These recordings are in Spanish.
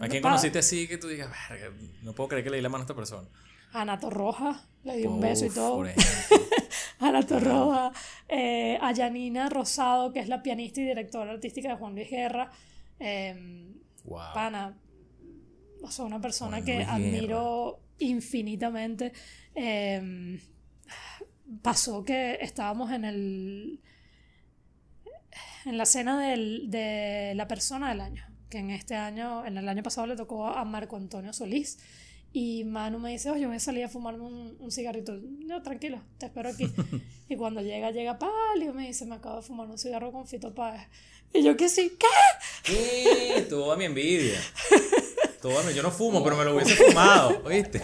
¿A quién conociste así que tú digas, no puedo creer que le di la mano a esta persona? Ana Torroja, le di un beso y todo. Ana Torroja, eh, a Janina Rosado, que es la pianista y directora artística de Juan Luis Guerra. Eh, wow. Pana, o sea, una persona que admiro infinitamente. Em, pasó que estábamos en el en la cena de la persona del año, que en este año, en el año pasado le tocó a Marco Antonio Solís. Y Manu me dice, oye, voy a salir a fumarme un, un cigarrito. No, tranquilo, te espero aquí. y cuando llega, llega Palio, me dice, me acabo de fumar un cigarro con Fito Páez. Y yo que sí, ¿qué? ¿Qué? Toda mi envidia. Toda yo no fumo, pero me lo hubiese fumado, ¿oíste?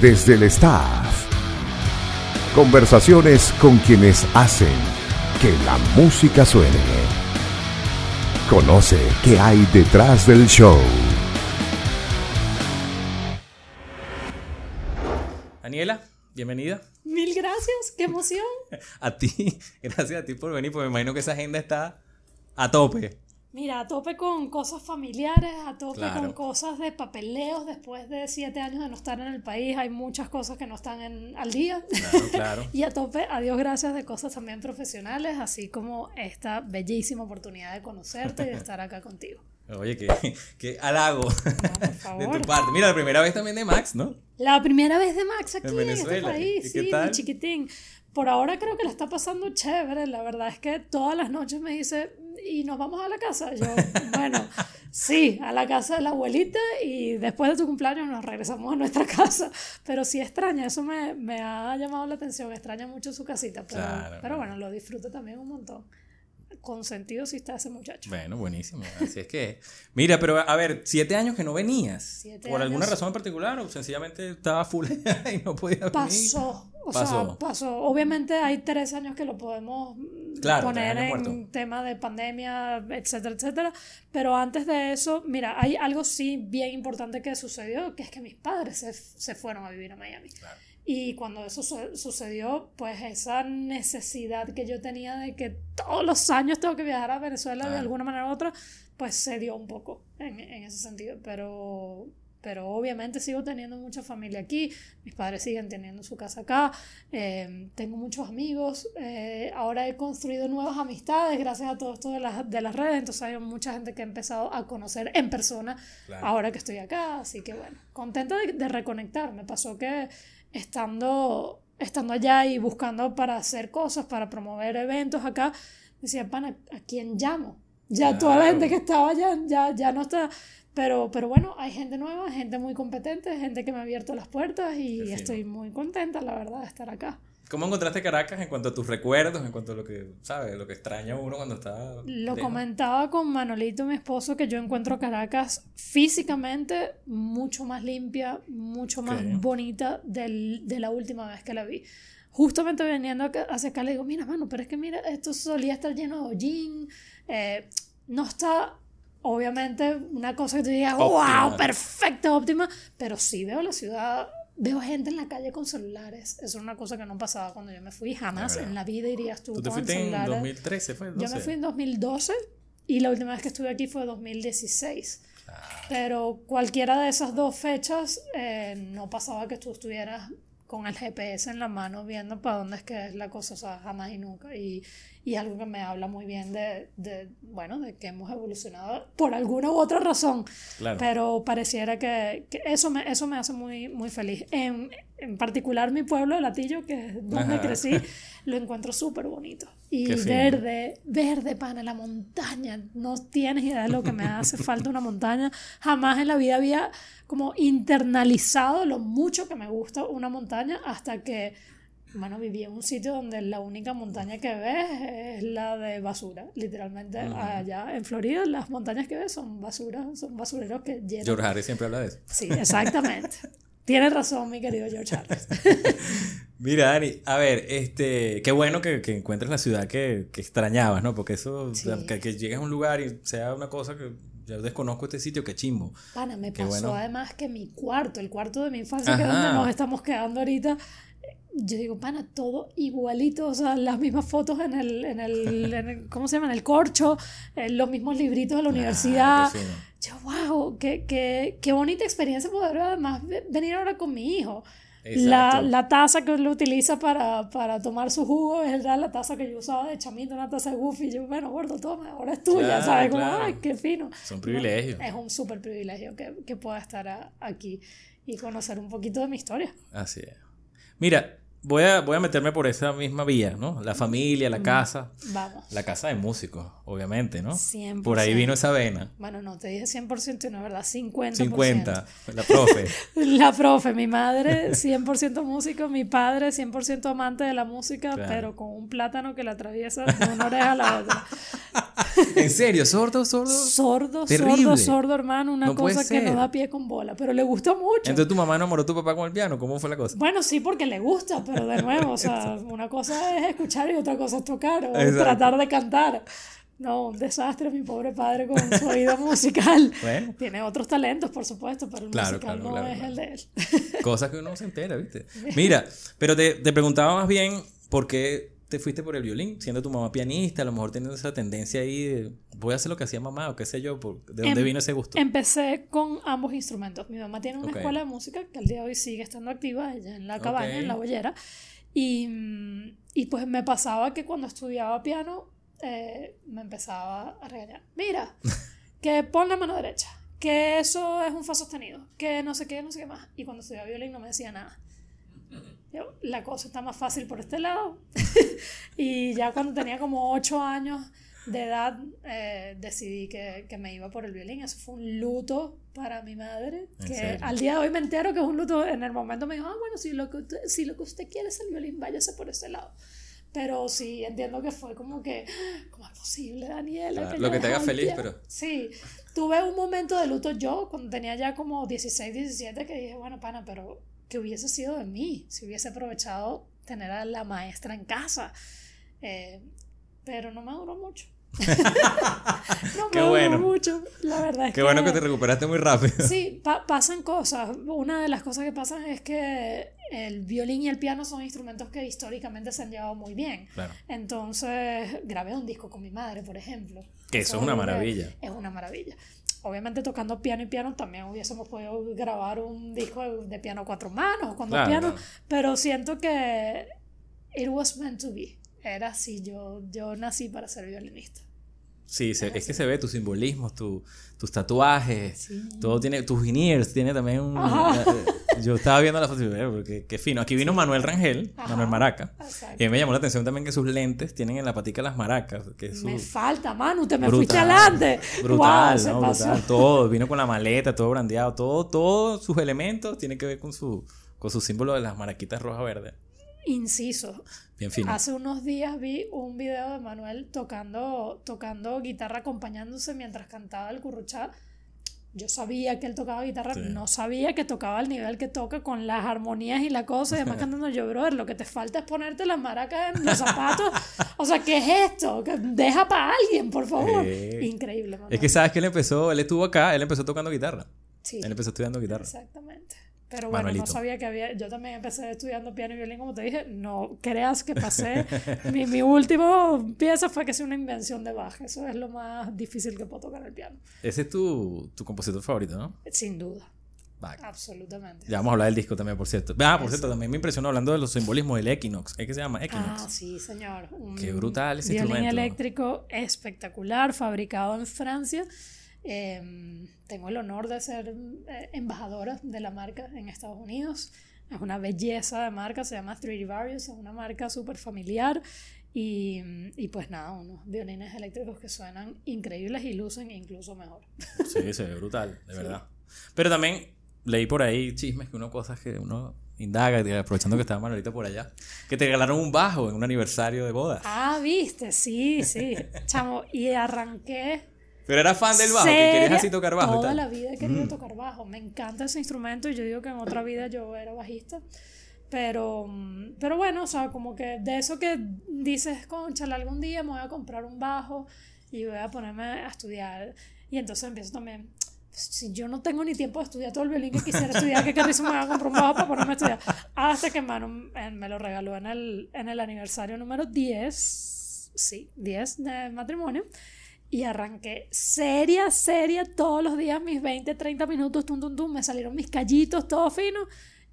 Desde el staff. Conversaciones con quienes hacen que la música suene. Conoce qué hay detrás del show. Daniela, bienvenida. Mil gracias, qué emoción. a ti, gracias a ti por venir, porque me imagino que esa agenda está a tope. Mira, a tope con cosas familiares, a tope con cosas de papeleos. Después de siete años de no estar en el país, hay muchas cosas que no están en, al día. Claro, claro. y a tope, a Dios gracias, de cosas también profesionales, así como esta bellísima oportunidad de conocerte y de estar acá contigo. Oye, qué, qué halago de tu parte. Mira, la primera vez también de Max, ¿no? La primera vez de Max aquí en, este país, sí, mi chiquitín. Por ahora creo que la está pasando chévere. La verdad es que todas las noches me dice, ¿y nos vamos a la casa? Yo, bueno, sí, a la casa de la abuelita y después de tu cumpleaños nos regresamos a nuestra casa. Pero sí extraña, eso me, me ha llamado la atención, extraña mucho su casita, pero, pero bueno, lo disfruto también un montón consentido si está ese muchacho. Bueno, buenísimo. Así es que. Mira, pero a ver, siete años que no venías. ¿Por alguna razón en particular o sencillamente estaba full y no podía venir? Pasó. O sea, pasó. Obviamente hay tres años que lo podemos poner en tema de pandemia, etcétera, etcétera. Pero antes de eso, mira, hay algo sí bien importante que sucedió, que es que mis padres se, se fueron a vivir a Miami. Claro. Y cuando eso sucedió, pues esa necesidad que yo tenía de que todos los años tengo que viajar a Venezuela de alguna manera u otra, pues se dio un poco en, en, ese sentido. Pero, pero obviamente sigo teniendo mucha familia aquí, mis padres siguen teniendo su casa acá, eh, tengo muchos amigos, eh, ahora he construido nuevas amistades gracias a todo esto de, las de las redes, entonces hay mucha gente que he empezado a conocer en persona ahora que estoy acá, así que bueno, contenta de, de reconectar. Me pasó que estando, estando allá y buscando para hacer cosas, para promover eventos acá, decía, pana, ¿a quién llamo? Ya toda la gente que estaba allá ya, ya no está. Pero, pero bueno, hay gente nueva, gente muy competente, gente que me ha abierto las puertas y estoy muy contenta, la verdad, de estar acá. ¿Cómo encontraste Caracas en cuanto a tus recuerdos, en cuanto a lo que, ¿sabes? Lo que extraña uno cuando está... Lo comentaba con Manolito, mi esposo, que yo encuentro Caracas físicamente mucho más limpia, mucho más bonita del, de la última vez que la vi. Justamente veniendo hacia acá le digo, mira, mano, pero es que mira, esto solía estar lleno de hollín, eh, no está obviamente una cosa que te diga, wow, perfecta, óptima, pero sí veo la ciudad Veo gente en la calle con celulares. Eso es una cosa que no pasaba cuando yo me fui. Jamás en la vida irías tú, ¿Tú te fuiste en 2013, fue? Yo me fui en 2012 y la última vez que estuve aquí fue 2016. Pero cualquiera de esas dos fechas eh, no pasaba que tú estuvieras con el GPS en la mano viendo para dónde es que es la cosa, o sea, jamás y nunca. Y, y algo que me habla muy bien de, de, bueno, de que hemos evolucionado por alguna u otra razón. Pero pareciera que, que, eso, me, eso me hace muy, muy feliz. En, en particular mi pueblo de Latillo, que es donde crecí, lo encuentro súper bonito. Y verde, verde, pana, la montaña. No tienes idea de lo que me hace falta una montaña. Jamás en la vida había como internalizado lo mucho que me gusta una montaña hasta que, bueno, viví en un sitio donde la única montaña que ves es la de basura. Literalmente allá en Florida las montañas que ves son basura, son basureros que llenan. George Harris siempre habla de eso. Sí, exactamente. Tienes razón, mi querido George Harris. Mira, Dani, a ver, este, qué bueno que, que encuentres la ciudad que, que, extrañabas, ¿no? Porque eso, que, que, llegues a un lugar y sea una cosa que yo desconozco este sitio, qué chimbo. Pana, me pasó además que mi cuarto, el cuarto de mi infancia, que es donde nos estamos quedando ahorita, yo digo, pana, todo igualito, o sea, las mismas fotos en el, en el, ¿cómo se llama? En el corcho, eh, los mismos libritos de la universidad. yo, wow, qué, qué, qué bonita experiencia poder además venir ahora con mi hijo. La, la, taza que él utiliza para, para, tomar su jugo es la taza que yo usaba de chamito, una taza de Goofy. Yo, bueno, gordo, toma, ahora es tuya, ¿sabes? Como, ay, qué fino. Son privilegios. es un súper privilegio que, que pueda estar aquí y conocer un poquito de mi historia. Así es. Mira, Voy a, voy a meterme por esa misma vía, ¿no? La familia, la casa. Vamos. La casa de músicos, obviamente, ¿no? 100%. Por ahí vino esa vena. Bueno, no, te dije 100% no es verdad, 50%. 50, la profe. la profe, mi madre 100% músico, mi padre 100% amante de la música, pero con un plátano que la atraviesa de una oreja a la otra. ¿En serio? ¿Sordo, sordo? Sordo, sordo, sordo, hermano. Una cosa que no da pie con bola. Pero le gustó mucho. Entonces tu mamá enamoró a tu papá con el piano. ¿Cómo fue la cosa? Bueno, sí, porque le gusta. Pero de nuevo, o sea, una cosa es escuchar y otra cosa es tocar. O tratar de cantar. No, un desastre mi pobre padre con su oído musical. Bueno. Tiene otros talentos, por supuesto, pero el musical no es el de él. Cosas que uno se entera, ¿viste? Mira, pero te, te preguntaba más bien por qué te fuiste por el violín, siendo tu mamá pianista, a lo mejor teniendo esa tendencia ahí de voy a hacer lo que hacía mamá o qué sé yo, ¿de dónde em, vino ese gusto? Empecé con ambos instrumentos. Mi mamá tiene una escuela de música que al día de hoy sigue estando activa, ella en la cabaña, en la bollera, y, y, pues me pasaba que cuando estudiaba piano eh, me empezaba a regañar. Mira, que pon la mano derecha, que eso es un fa sostenido, que no sé qué, no sé qué más. Y cuando estudiaba violín no me decía nada la cosa está más fácil por este lado. y ya cuando tenía como 8 años de edad, eh, decidí que, que, me iba por el violín. Eso fue un luto para mi madre. Que al día de hoy me entero que es un luto. En el momento me dijo, ah, bueno, si lo que usted, si lo que usted quiere es el violín, váyase por ese lado. Pero sí, entiendo que fue como que, ¿cómo es posible, Daniela? lo que te haga feliz, pero... Sí, tuve un momento de luto yo, cuando tenía ya como 16, 17, que dije, bueno, pana, pero que hubiese sido de mí, si hubiese aprovechado tener a la maestra en casa. Eh, pero no me duró mucho. no me duró mucho, la verdad. Es Qué bueno que te recuperaste muy rápido. Sí, pasan cosas. Una de las cosas que pasan es que el violín y el piano son instrumentos que históricamente se han llevado muy bien. Claro. Entonces, grabé un disco con mi madre, por ejemplo. Que eso es una maravilla. Es una maravilla obviamente tocando piano y piano también hubiésemos podido grabar un disco de piano a cuatro manos, cuando piano, pero siento que it was meant to be. Era así, yo, yo nací para ser violinista. Sí, es que se ve tus simbolismos, tu, tus tatuajes, todo tiene, tus veneers, tiene también un... Eh, yo estaba viendo la foto porque qué fino. Aquí vino Manuel Rangel, Manuel Maraca, y me llamó la atención también que sus lentes tienen en la patica las maracas. Que Me falta, Manu, te me fuiste adelante. Brutal, ¿no? brutal. Todo, vino con la maleta, todo brandeado, todo, todos sus elementos tienen que ver con su, con su símbolo de las maraquitas roja-verde. Inciso. Hace unos días vi un video de Manuel tocando, tocando guitarra acompañándose mientras cantaba el curruchá. Yo sabía que él tocaba guitarra, no sabía que tocaba al nivel que toca con las armonías y la cosa, y además cantando yo, brother, lo que te falta es ponerte las maracas en los zapatos. o sea, ¿qué es esto? Deja para alguien, por favor. Increíble. Manuel. Es que sabes que él empezó, él estuvo acá, él empezó tocando guitarra. Sí. Él empezó estudiando guitarra. Exactamente. Pero bueno, no sabía que había. Yo también empecé estudiando piano y violín, como te dije. No creas que pasé. mi, mi último pieza fue que es una invención de Bach. Eso es lo más difícil que puedo tocar el piano. Ese es tu, tu compositor favorito, ¿no? Sin duda. Bach. Absolutamente. Ya vamos a hablar del disco también, por cierto. Ah, por cierto, también me impresionó hablando de los simbolismos del Equinox. ¿Es que se llama Equinox? Ah, sí, señor. Qué brutal ese violín eléctrico espectacular, fabricado en Francia Em, tengo el honor de ser eh, embajadora de la marca en Estados Unidos. Es una belleza de marca, se llama 3D Various, es una marca súper familiar. Y, y, pues nada, unos violines eléctricos que suenan increíbles y lucen incluso mejor. Sí, se ve brutal, de verdad. Pero también leí por ahí chismes que uno cosas que uno indaga, aprovechando que estaba Manuelita por allá, que te regalaron un bajo en un aniversario de boda. Ah, viste, sí, sí. Chamo, y arranqué pero era fan del bajo, que querías así tocar bajo. Toda la vida he querido mm. tocar bajo. Me encanta ese instrumento y yo digo que en otra vida yo era bajista. Pero, mm, pero bueno, o sea, como que de eso que dices, conchale, algún día me voy a comprar un bajo y voy a ponerme a estudiar. Y entonces empiezo también, si yo no tengo ni tiempo de estudiar todo el violín que quisiera estudiar, que risa me va a comprar un bajo para ponerme a estudiar. Hasta que Manu me lo regaló en el, en el aniversario número 10, sí, 10 de matrimonio. Y arranqué seria, seria, todos los días, mis 20, 30 minutos, tum, tum, tum, me salieron mis callitos, todo fino.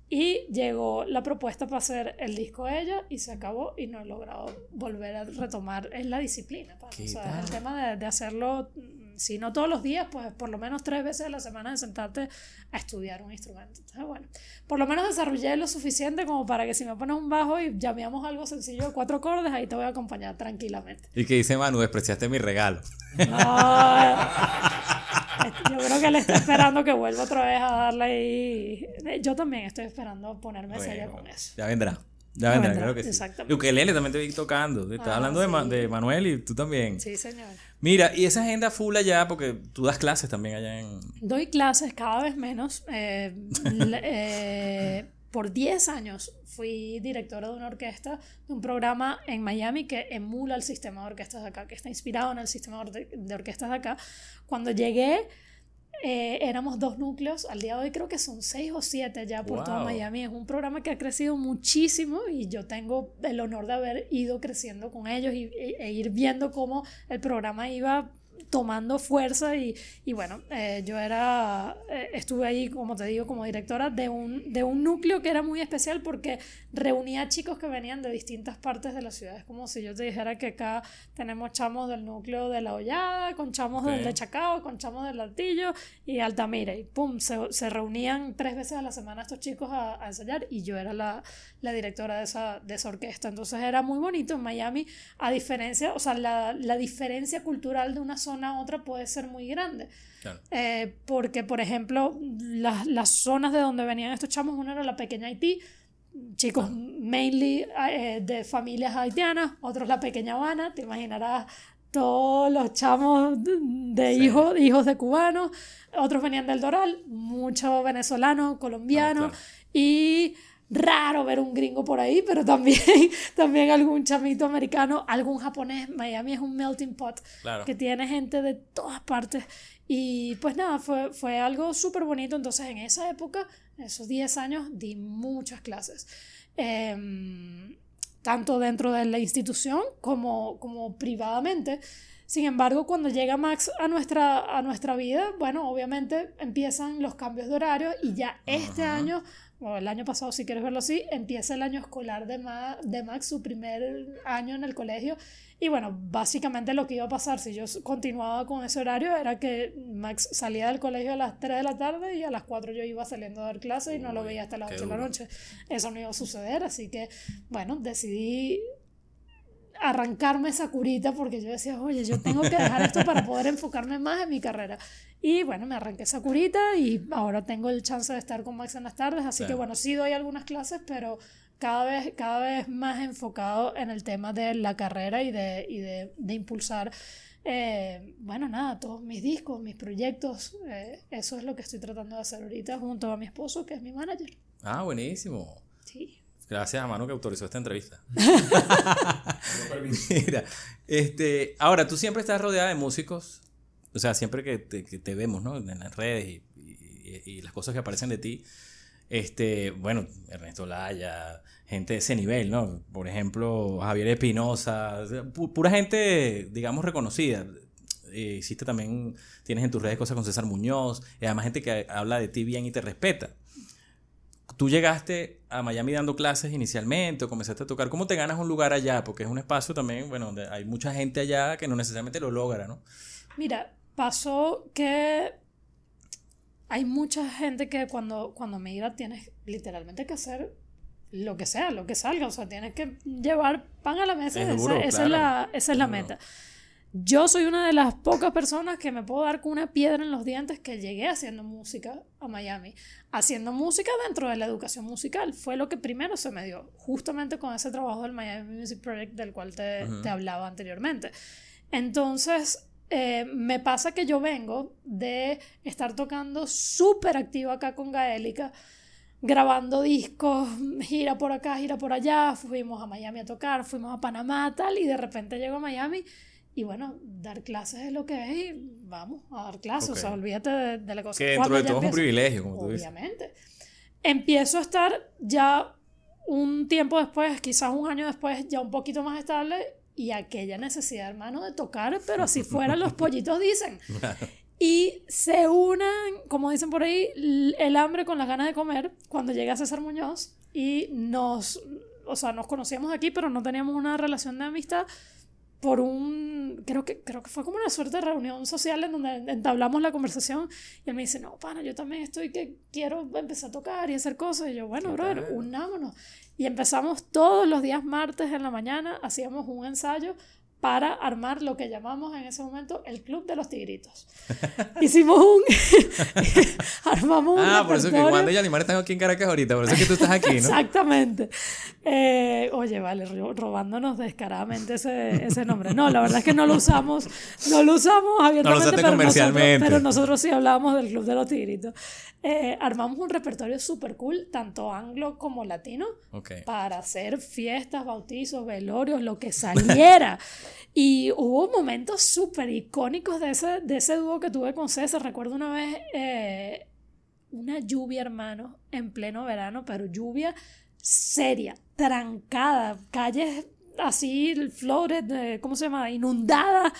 Y llegó la propuesta para hacer el disco de ella y se acabó y no he logrado volver a retomar en la disciplina. Pues. O sea, el tema de, de, hacerlo, si no todos los días, pues por lo menos tres veces a la semana de sentarte a estudiar un instrumento. Entonces, bueno, por lo menos desarrollé lo suficiente como para que si me pones un bajo y llameamos algo sencillo de cuatro acordes, ahí te voy a acompañar tranquilamente. ¿Y qué dice Manu? Despreciaste mi regalo. No. Yo creo que él está esperando que vuelva otra vez a darle ahí. Yo también estoy esperando ponerme seria con eso. Ya vendrá. Ya vendrá, claro que sí. Exactamente. Ukelele también te vi tocando. Estás ah, hablando de, de, Manuel y tú también. Sí, señor. Mira, y esa agenda full allá, porque tú das clases también allá en. Doy clases cada vez menos. Eh, eh, por 10 años fui directora de una orquesta, de un programa en Miami que emula el sistema de orquestas de acá, que está inspirado en el sistema de orquestas de acá. Cuando llegué, eh, éramos dos núcleos, al día de hoy creo que son seis o siete ya por todo Miami. Es un programa que ha crecido muchísimo y yo tengo el honor de haber ido creciendo con ellos y, e ir viendo cómo el programa iba tomando fuerza y, y bueno, eh, yo era, eh, estuve ahí, como te digo, como directora de un, de un núcleo que era muy especial porque reunía chicos que venían de distintas partes de la ciudad. Es como si yo te dijera que acá tenemos chamos del núcleo de La Hollada, con chamos del de Chacao, con chamos del Altillo y Altamira. Y pum, se, se, reunían tres veces a la semana estos chicos a, a ensayar y yo era la, la directora de esa, de esa orquesta. Entonces era muy bonito en Miami, a diferencia, o sea, la, la diferencia cultural de una zona a otra puede ser muy grande. Eh, porque, por ejemplo, las, las zonas de donde venían estos chamos, una era la pequeña Haití, chicos mainly eh, de familias haitianas, otros la pequeña Habana, te imaginarás todos los chamos de hijos, hijos de cubanos, otros venían del Doral, muchos venezolanos, colombianos ah, y raro ver un gringo por ahí, pero también, también algún chamito americano, algún japonés. Miami es un melting pot que tiene gente de todas partes. Y pues nada, fue, fue algo súper bonito. Entonces en esa época, esos 10 años, di muchas clases. Em, tanto dentro de la institución como, como privadamente. Sin embargo, cuando llega Max a nuestra, a nuestra vida, bueno, obviamente empiezan los cambios de horario y ya este año o el año pasado, si quieres verlo así, empieza el año escolar de, de Max, su primer año en el colegio. Y bueno, básicamente lo que iba a pasar si yo continuaba con ese horario era que Max salía del colegio a las 3 de la tarde y a las 4 yo iba saliendo a dar clases y no lo veía hasta las 8 de la noche. Eso no iba a suceder, así que bueno, decidí arrancarme esa curita porque yo decía, oye, yo tengo que dejar esto para poder enfocarme más en mi carrera. Y bueno, me arranqué esa curita y ahora tengo el chance de estar con Max en las tardes, así que bueno, sí doy algunas clases, pero cada vez, cada vez más enfocado en el tema de la carrera y de, y de, de impulsar, eh, bueno, nada, todos mis discos, mis proyectos, eh, eso es lo que estoy tratando de hacer ahorita junto a mi esposo, que es mi manager. Ah, buenísimo. Sí. Gracias a Manu que autorizó esta entrevista. Mira, este, ahora tú siempre estás rodeada de músicos, o sea, siempre que te, vemos, ¿no? En las redes y, y, las cosas que aparecen de ti, este, bueno, Ernesto Laya, gente de ese nivel, ¿no? Por ejemplo, Javier Espinosa, pura gente, digamos, reconocida. Eh, hiciste también, tienes en tus redes cosas con César Muñoz, y además gente que habla de ti bien y te respeta tú llegaste a Miami dando clases inicialmente o comenzaste a tocar. ¿Cómo te ganas un lugar allá? Porque es un espacio también, bueno, donde hay mucha gente allá que no necesariamente lo logra, ¿no? Mira, pasó que hay mucha gente que cuando, cuando migra tienes literalmente que hacer lo que sea, lo que salga. O sea, tienes que llevar pan a la mesa. esa, es la, esa es la meta. Yo soy una de las pocas personas que me puedo dar con una piedra en los dientes que llegué haciendo música a Miami. Haciendo música dentro de la educación musical. Fue lo que primero se me dio, justamente con ese trabajo del Miami Music Project del cual te, te hablaba anteriormente. Entonces, eh, me pasa que yo vengo de estar tocando súper activo acá con Gaélica, grabando discos, gira por acá, gira por allá, fuimos a Miami a tocar, fuimos a Panamá, tal, y de repente llego a Miami Y bueno, dar clases es lo que es y vamos a dar clases. O sea, olvídate de, la cosa. Que dentro de todo es un privilegio, como tú dices. Obviamente. Empiezo a estar ya un tiempo después, quizás un año después, ya un poquito más estable y aquella necesidad, hermano, de tocar, pero así fueran los pollitos dicen. Y se unan, como dicen por ahí, el hambre con las ganas de comer cuando llega César Muñoz y nos, o sea, nos conocíamos aquí, pero no teníamos una relación de amistad por un, creo que, creo que fue como una suerte de reunión social en donde entablamos la conversación y él me dice, no, pana, yo también estoy que quiero empezar a tocar y hacer cosas. Y yo, bueno, brother, unámonos. Y empezamos todos los días martes en la mañana, hacíamos un ensayo para armar lo que llamamos en ese momento el Club de los Tigritos. Hicimos un... armamos un Ah, por eso que Wanda y Alimar están aquí en Caracas ahorita, por eso es que tú estás aquí, ¿no? Exactamente. Eh, oye, vale, robándonos descaradamente ese, ese, nombre. No, la verdad es que no lo usamos, no lo usamos abiertamente, no lo pero, comercialmente. Nosotros, pero nosotros sí hablábamos del Club de los Tigritos. Eh, armamos un repertorio súper cool, tanto anglo como latino, para hacer fiestas, bautizos, velorios, lo que saliera. Y hubo momentos súper icónicos de ese, de ese dúo que tuve con César. Recuerdo una vez eh, una lluvia, hermano, en pleno verano, pero lluvia seria, trancada, calles así, flores, ¿cómo se llama? Inundadas.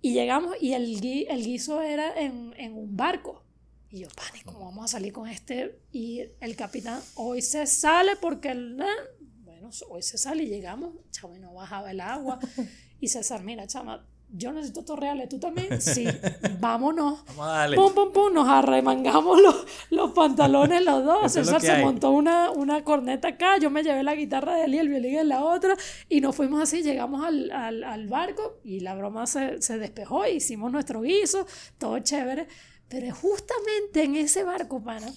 Y llegamos y el, el guiso era en, en un barco. Y yo, pánico, ¿cómo vamos a salir con este? Y el capitán, hoy se sale porque el... Bueno, hoy se sale y llegamos, chavo, y no bajaba el agua. Y César, mira, chama, yo necesito torreales, ¿tú también? Sí, vámonos. Vamos a darle. Pum, pum, pum, nos arremangamos los, los pantalones los dos. César se montó una, una corneta acá, yo me llevé la guitarra de él y el violín en la otra, y nos fuimos así, llegamos al, al, al barco y la broma se, se despejó, hicimos nuestro guiso, todo chévere. Pero justamente en ese barco, pana,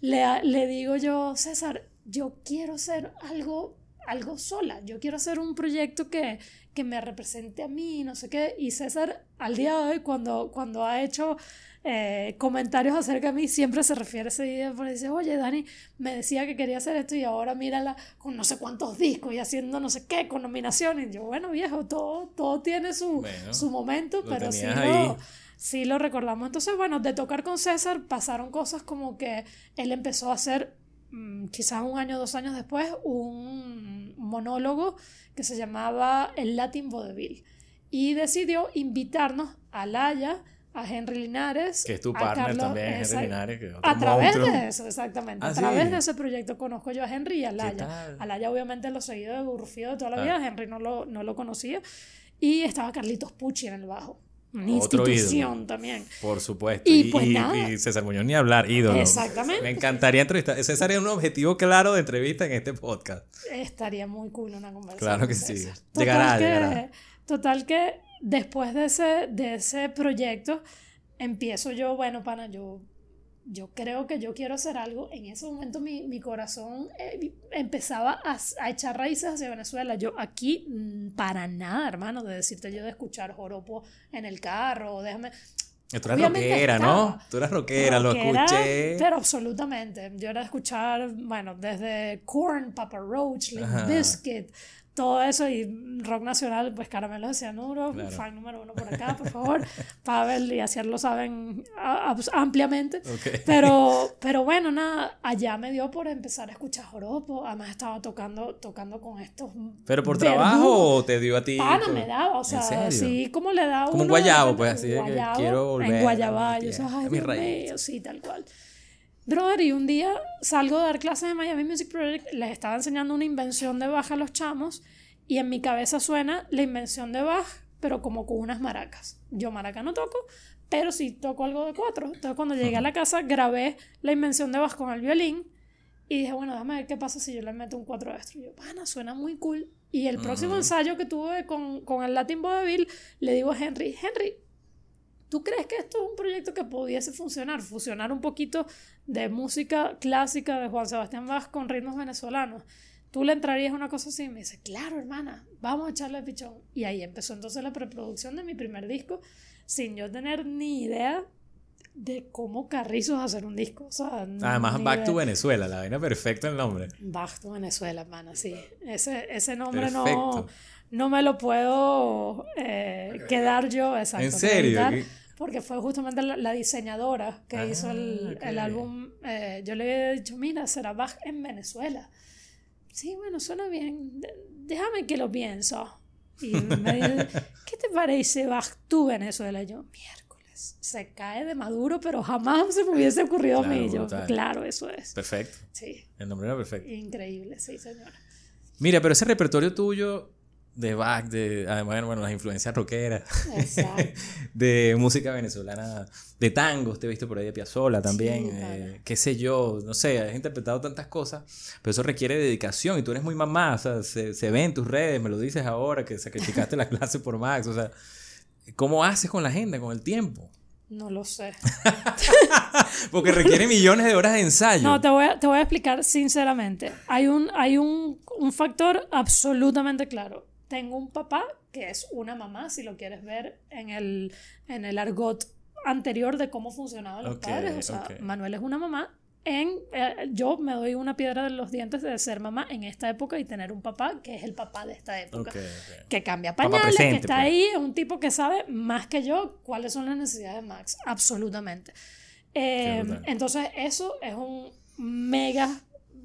le, le digo yo, César, yo quiero hacer algo algo sola. Yo quiero hacer un proyecto que, que me represente a mí, no sé qué. Y César, al día de hoy, cuando, cuando ha hecho eh, comentarios acerca de mí, siempre se refiere a ese día, porque dice, oye, Dani, me decía que quería hacer esto y ahora mírala con no sé cuántos discos y haciendo no sé qué, con nominaciones. Y yo, bueno, viejo, todo, todo tiene su, su momento, pero sí lo, sí lo recordamos. Entonces, bueno, de tocar con César pasaron cosas como que él empezó a hacer quizás un año o dos años después, un monólogo que se llamaba El Latin Vaudeville. Y decidió invitarnos a Laya, a Henry Linares. Que es tu partner también, Henry Linares. a través de eso, exactamente. a ah, través de ese proyecto conozco yo a Henry y a Laya. A Laya, obviamente, lo seguido de Burrufío de toda la vida. Henry no lo, no lo conocía. Y estaba Carlitos Pucci en el bajo. Una institución también. Por supuesto. Y, pues y, César Muñoz ni hablar, ídolo. Exactamente. Me encantaría entrevistar. César es un objetivo claro de entrevista en este podcast. Estaría muy cool una conversación. Claro que sí. Llegará, llegará. Total que después de ese, de ese proyecto empiezo yo, bueno, pana, yo yo creo que yo quiero hacer algo. En ese momento mi, mi corazón eh, empezaba a, a, echar raíces hacia Venezuela. Yo aquí, mm, para nada, hermano, de decirte yo de escuchar joropo en el carro, déjame... Tú eras rockera, ¿no? Tú eras rockera, lo escuché. Pero absolutamente. Yo era de escuchar, bueno, desde Korn, Papa Roach, Limp Bizkit, todo eso y rock nacional, pues Caramelo de Cianuro, fan número uno por acá, por favor. Pavel y Acier lo saben ampliamente. Pero, pero bueno, nada, allá me dio por empezar a escuchar joropo. Además estaba tocando, tocando con estos. ¿Pero por trabajo o te dio a ti? Pana me daba, o sea, así como le da Como un guayabo, pues así de que quiero volver. En Guayabayo, ay, Dios mío, sí, tal cual. Brother, y un día salgo a dar clases de Miami Music Project, les estaba enseñando una invención de Bach a los chamos y en mi cabeza suena la invención de Bach, pero como con unas maracas. Yo maraca no toco, pero sí toco algo de cuatro. Entonces cuando llegué a la casa grabé la invención de Bach con el violín y dije, bueno, déjame ver qué pasa si yo le meto un cuatro extra. Y yo, pana, suena muy cool. Y el próximo ensayo que tuve con, con el Latin Vaudeville, le digo a Henry, Henry, ¿Tú crees que esto es un proyecto que pudiese funcionar? Fusionar un poquito de música clásica de Juan Sebastián Bach con ritmos venezolanos. ¿Tú le entrarías a una cosa así? Y me dice, claro, hermana, vamos a echarle pichón. Y ahí empezó entonces la preproducción de mi primer disco, sin yo tener ni idea de cómo Carrizos hacer un disco. Además, Back to Venezuela, la vaina perfecto el nombre. Back to Venezuela, hermana, sí. Ese, ese nombre no no me lo puedo eh, quedar yo. Exacto, ¿En serio? Porque fue justamente la, diseñadora que hizo el, el álbum. Eh, yo le había dicho, mira, será Bach en Venezuela. Sí, bueno, suena bien. Déjame que lo pienso. Y me dice, ¿qué te parece Bach tú Venezuela? Y yo, miércoles, se cae de maduro, pero jamás se me hubiese ocurrido a mí. Yo, claro, eso es. Perfecto. Sí. El nombre era perfecto. Increíble, sí, señora. Mira, pero ese repertorio tuyo de Bach, de además, bueno, las influencias rockeras, de música venezolana, de tangos, te he visto por ahí de Piazzolla también, eh, qué sé yo, no sé, has interpretado tantas cosas, pero eso requiere dedicación y tú eres muy mamá, o sea, se, se ve en tus redes, me lo dices ahora que sacrificaste la clase por Max, o sea, ¿cómo haces con la agenda, con el tiempo? No lo sé. Porque requiere millones de horas de ensayo. No, te voy a, te voy a explicar sinceramente. Hay, un, hay un, un factor absolutamente claro tengo un papá que es una mamá, si lo quieres ver en el, en el argot anterior de cómo funcionaban los padres. O sea, Manuel es una mamá. En, eh, yo me doy una piedra de los dientes de ser mamá en esta época y tener un papá que es el papá de esta época. Que cambia pañales, que está pues. ahí, es un tipo que sabe más que yo cuáles son las necesidades de Max. Absolutamente. Eh, entonces, eso es un mega,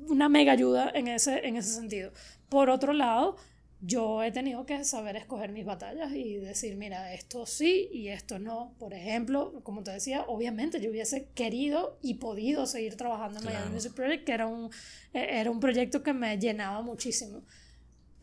una mega ayuda en ese, en ese sentido. Por otro lado, yo he tenido que saber escoger mis batallas y decir, mira, esto sí y esto no. Por ejemplo, como te decía, obviamente yo hubiese querido y podido seguir trabajando en Miami Music Project, que era un, e, era un proyecto que me llenaba muchísimo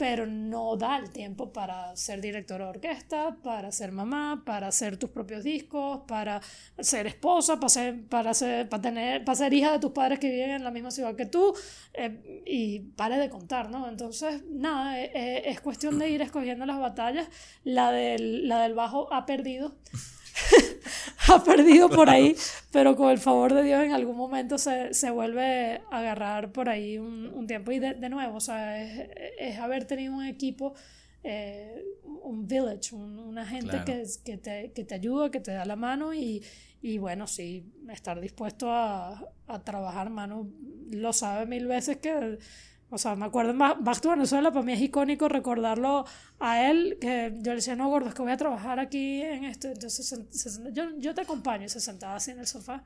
pero no da el tiempo para ser director de orquesta, para ser mamá, para hacer tus propios discos, para ser esposa, para ser, para ser, para tener, para ser hija de tus padres que viven en la misma ciudad que tú, eh, y pare de contar, ¿no? Entonces, nada, eh, eh, es cuestión de ir escogiendo las batallas. La del, la del bajo ha perdido. ha perdido por ahí, pero con el favor de Dios en algún momento se, se vuelve a agarrar por ahí un, un tiempo. Y de, de, nuevo, o sea, es, es haber tenido un equipo, eh, un village, una gente que, que, te, que, te, ayuda, que te da la mano y, y bueno, sí, estar dispuesto a, a trabajar, mano, lo sabe mil veces que o sea, me acuerdo, Back to Venezuela, para mí es icónico recordarlo a él, que yo le decía, no, gordo, es que voy a trabajar aquí en esto. Entonces, yo, yo te acompaño. Y se sentaba así en el sofá.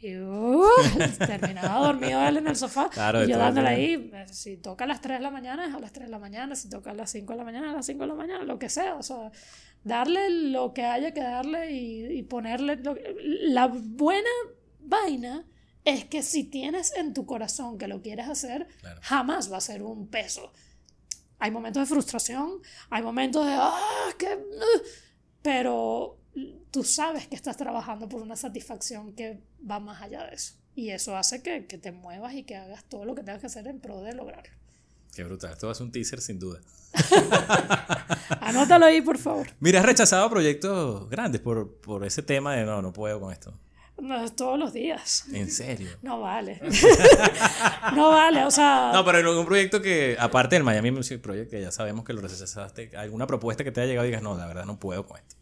Y uh, terminaba dormido él en el sofá. y yo dándole ahí, eh, si toca a las 3 de la mañana, es a las 3 de la mañana. Si toca a las 5 de la mañana, a las 5 de la mañana, lo que sea. O sea, darle lo que haya que darle y, y ponerle... la buena vaina es que si tienes en tu corazón que lo quieres hacer, jamás va a ser un peso. Hay momentos de frustración, hay momentos de, ah, que... Pero tú sabes que estás trabajando por una satisfacción que va más allá de eso. Y eso hace que, que te muevas y que hagas todo lo que tengas que hacer en pro de lograrlo. Qué brutal. Esto es un teaser sin duda. Anótalo ahí, por favor. Mira, has rechazado proyectos grandes por, por ese tema de no, no puedo con esto. No, todos los días. ¿En serio? No vale. no vale, o sea... No, pero en algún proyecto que, aparte del Miami Music Project, que ya sabemos que lo rechazaste, alguna propuesta que te haya llegado y digas, no, la verdad no puedo con esto.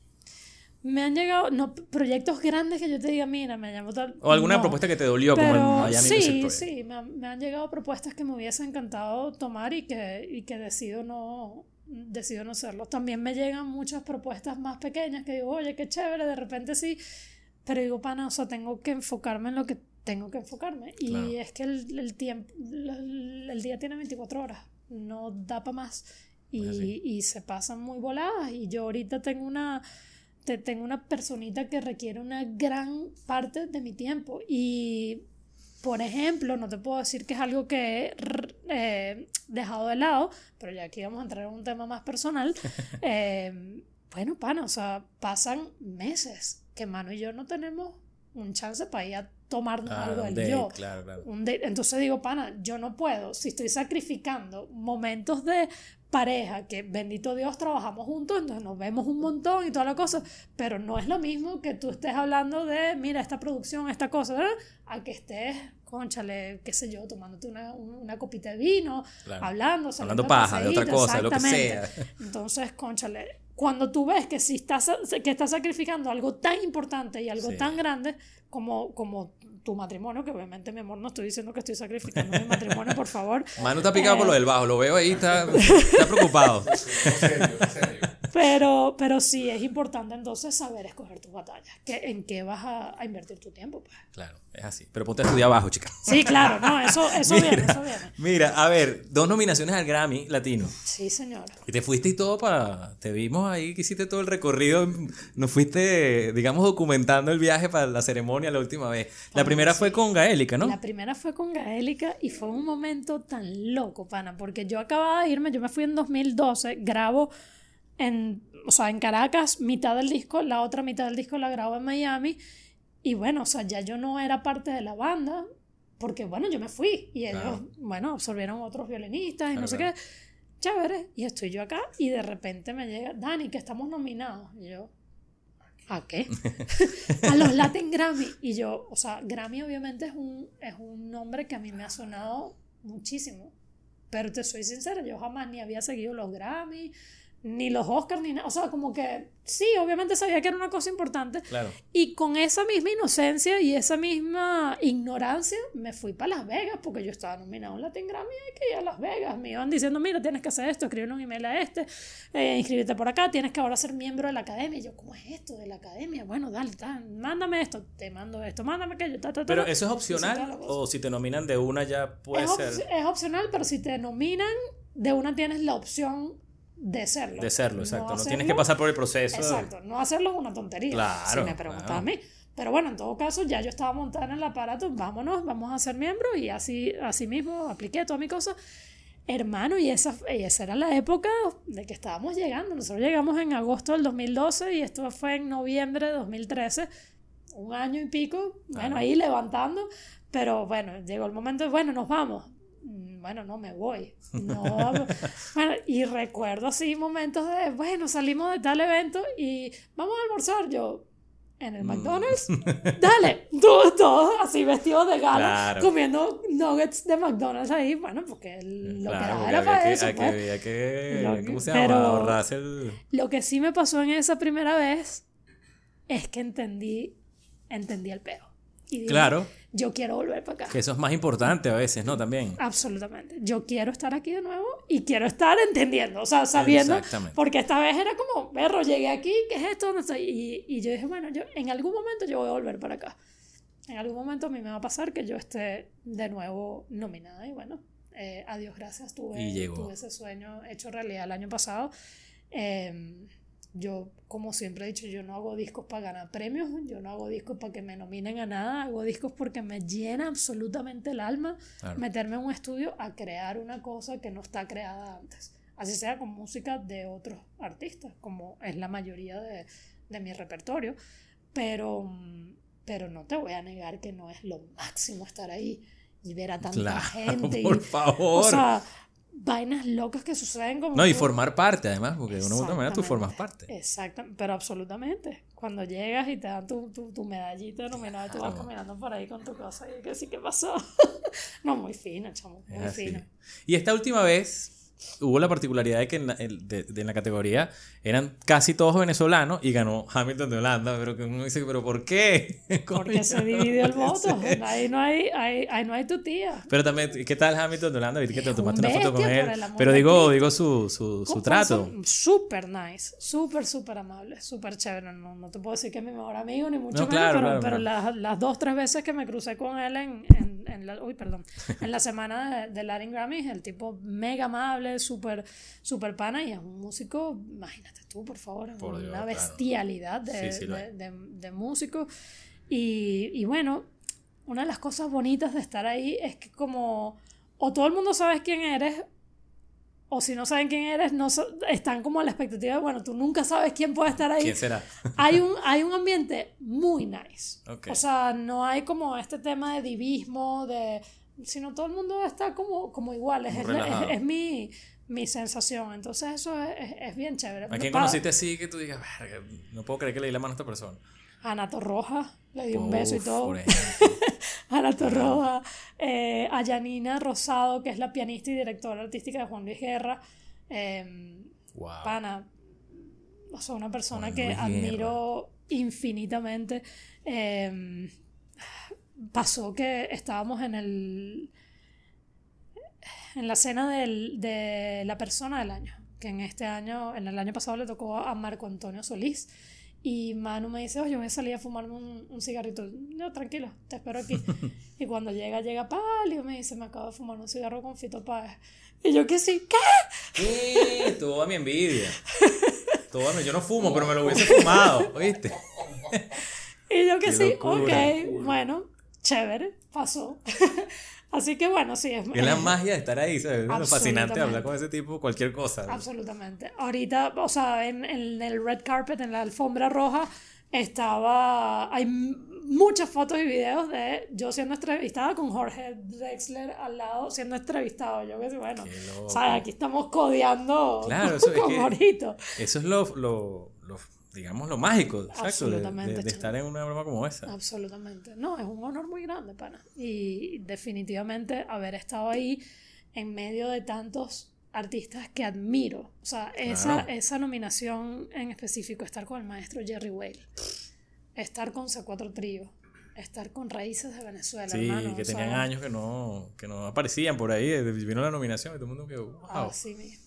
Me han llegado, no, proyectos grandes que yo te diga, mira, me llamó tal... O alguna propuesta que te dolió como el Miami sí, Music Project. Sí, sí, me, me, han llegado propuestas que me hubiese encantado tomar y que, y que decido no decido no hacerlo. También me llegan muchas propuestas más pequeñas que digo, oye, qué chévere, de repente sí pero digo, pana, o sea, tengo que enfocarme en lo que tengo que enfocarme. Y es que el, el tiempo, el, día tiene 24 horas, no da para más. Y, y, se pasan muy voladas. Y yo ahorita tengo una, te, tengo una personita que requiere una gran parte de mi tiempo. Y, por ejemplo, no te puedo decir que es algo que he eh, dejado de lado, pero ya aquí vamos a entrar en un tema más personal. Eh, bueno, pana, o sea, pasan meses que Mano y yo no tenemos un chance para ir a tomarnos algo del yo. Entonces digo, pana, yo no puedo, si estoy sacrificando momentos de pareja, que bendito Dios trabajamos juntos, entonces nos vemos un montón y toda la cosa, pero no es lo mismo que tú estés hablando de, mira, esta producción, esta cosa, a que estés, conchale, qué sé yo, tomándote una, una copita de vino, hablando, hablando paja, de otra cosa, lo que sea. Entonces, conchale, cuando tú ves que si estás, que estás sacrificando algo tan importante y algo tan grande como, como tu matrimonio, que obviamente, mi amor, no estoy diciendo que estoy sacrificando mi matrimonio, por favor. Manu está picado por lo del bajo, lo veo ahí, está, está preocupado. Pero, pero sí, es importante entonces saber escoger tus batallas, que, en qué vas a, invertir tu tiempo. Pues. Claro, es así. Pero ponte a estudiar abajo, chica. Sí, claro, no, eso, eso mira, viene, eso viene. Mira, a ver, dos nominaciones al Grammy Latino. Sí, señor. Y te fuiste y todo para... Te vimos ahí que hiciste todo el recorrido. Nos fuiste, digamos, documentando el viaje para la ceremonia la última vez. La primera fue con Gaélica, ¿no? La primera fue con Gaélica y fue un momento tan loco, pana, porque yo acababa de irme, yo me fui en 2012, grabo en, o sea, en Caracas, mitad del disco, la otra mitad del disco la grabo en Miami. Y bueno, o sea, ya yo no era parte de la banda, porque bueno, yo me fui y ellos, bueno, absorbieron otros violinistas y no sé qué. Chévere. Y estoy yo acá y de repente me llega, Dani, que estamos nominados. Y yo, ¿a qué? a los Latin Grammy. Y yo, o sea, Grammy obviamente es un, es un nombre que a mí me ha sonado muchísimo. Pero te soy sincera, yo jamás ni había seguido los Grammy, ni los Oscars, ni nada. O sea, como que sí, obviamente sabía que era una cosa importante. Claro. Y con esa misma inocencia y esa misma ignorancia me fui para Las Vegas porque yo estaba nominado en Latin Grammy y que ir a Las Vegas. Me iban diciendo, mira, tienes que hacer esto, escribir un email a este, eh, inscribirte por acá, tienes que ahora ser miembro de la academia. Y yo, ¿cómo es esto de la academia? Bueno, dale, mándame esto, te mando esto, mándame aquello. Ta, ta, pero eso es opcional o si te nominan de una ya puede ser. Es opcional, pero si te nominan de una tienes la opción de serlo. De serlo, exacto. No, tienes que pasar por el proceso. Exacto. No hacerlo es una tontería. Claro. Si me preguntas a mí. Pero bueno, en todo caso, ya yo estaba montada en el aparato, vámonos, vamos a ser miembros y así, así mismo apliqué toda mi cosa. Hermano, y esa, y esa era la época de que estábamos llegando. Nosotros llegamos en agosto del 2012 y esto fue en noviembre de 2013, un año y pico, bueno, ahí levantando, pero bueno, llegó el momento de, bueno, nos vamos bueno, no me voy. No, bueno, y recuerdo así momentos de, bueno, salimos de tal evento y vamos a almorzar yo. En el mm. McDonald's, dale, todos, todo así vestidos de gala, comiendo nuggets de McDonald's ahí, bueno, porque lo que era, para eso. pero Lo que sí me pasó en esa primera vez es que entendí, entendí el peo. Y claro yo quiero volver para acá. Que eso es más importante a veces, ¿no? También. Absolutamente. Yo quiero estar aquí de nuevo y quiero estar entendiendo, o sea, sabiendo. Porque esta vez era como, perro, llegué aquí, ¿qué es esto? Y, y yo dije, bueno, yo en algún momento yo voy a volver para acá. En algún momento a mí me va a pasar que yo esté de nuevo nominada y bueno, eh, adiós, gracias, tuve, tuve ese sueño hecho realidad el año pasado. Eh, yo, como siempre he dicho, yo no hago discos para ganar premios, yo no hago discos para que me nominen a nada, hago discos porque me llena absolutamente el alma meterme en un estudio a crear una cosa que no está creada antes. Así sea con música de otros artistas, como es la mayoría de, de mi repertorio. Pero, pero no te voy a negar que no es lo máximo estar ahí y ver a tanta gente. Por favor. O sea, vainas locas que suceden como... No, y formar parte además, porque de una u otra manera tú formas parte. Exacto, pero absolutamente. Cuando llegas y te dan tu, tu, tu medallita nominada, tú vas caminando por ahí con tu cosa y que sí, ¿qué pasó? no, muy fino, chamo, muy fino. Y esta última vez hubo la particularidad de que en la, de, en la, categoría eran casi todos venezolanos y ganó Hamilton de Holanda, pero que uno dice, ¿pero por qué? Porque se dividió el voto. Ahí no hay, ahí, ahí, no hay tu tía. Pero también, ¿qué tal Hamilton de Holanda? Viste que te tomaste una foto con él. Pero digo, digo su, su, su trato. Súper nice, súper, súper amable, súper chévere. No, no, te puedo decir que es mi mejor amigo, ni mucho menos, pero, pero las, las, dos, tres veces que me crucé con él en, en, en la, uy, perdón, en la semana de, de Latin Grammy, el tipo mega amable, súper super pana y es un músico, imagínate tú, por favor, una bestialidad de, de, músico. Y, y, bueno, una de las cosas bonitas de estar ahí es que como o todo el mundo sabe quién eres o si no saben quién eres, no están como a la expectativa de, bueno, tú nunca sabes quién puede estar ahí. ¿Quién será? hay, un, hay un ambiente muy nice. O sea, no hay como este tema de divismo, de sino todo el mundo está como, como igual. Es, es, mi, mi sensación. Entonces eso es, es bien chévere. ¿A quién conociste así que tú digas, no puedo creer que le di la mano a esta persona? Ana Torroja, le di un beso y todo. Ana Torroja, eh, a Yanina Rosado, que es la pianista y directora artística de Juan Luis Guerra. Eh, wow. Pana, o sea, una persona que admiro infinitamente. Em, pasó que estábamos en el en la cena de la persona del año, que en este año, en el año pasado le tocó a Marco Antonio Solís. Y Manu me dice, oye, voy a salir a fumarme un, un cigarrito. No, tranquilo, te espero aquí. y cuando llega, llega Palio, me dice, me acabo de fumar un cigarro con Fito Páez. Y yo, que sí? ¿Qué? ¿Qué? Todo a mi envidia. Todo a mi... Yo no fumo, pero me lo hubiese fumado, ¿oíste? y yo, que sí, ok, bueno, chévere, pasó. Así que bueno, sí, es... Es la magia de estar ahí, ¿sabes? Es fascinante hablar con ese tipo, cualquier cosa. Absolutamente. Ahorita, o sea, en, el red carpet, en la alfombra roja, estaba... Hay muchas fotos y videos de yo siendo entrevistada con Jorge Drexler al lado siendo entrevistado. Yo que sé, bueno, ¿sabes? Aquí estamos codeando claro, eso con es Eso es lo, lo digamos, lo mágico, exacto, de, de, estar en una broma como esa. Absolutamente. No, es un honor muy grande, pana. Y definitivamente haber estado ahí en medio de tantos artistas que admiro. O sea, esa, esa nominación en específico, estar con el maestro Jerry Whale, estar con C4 Trío, estar con Raíces de Venezuela, sí, que tenían años que no, que no aparecían por ahí, vino la nominación y todo el mundo que, wow. Así mismo.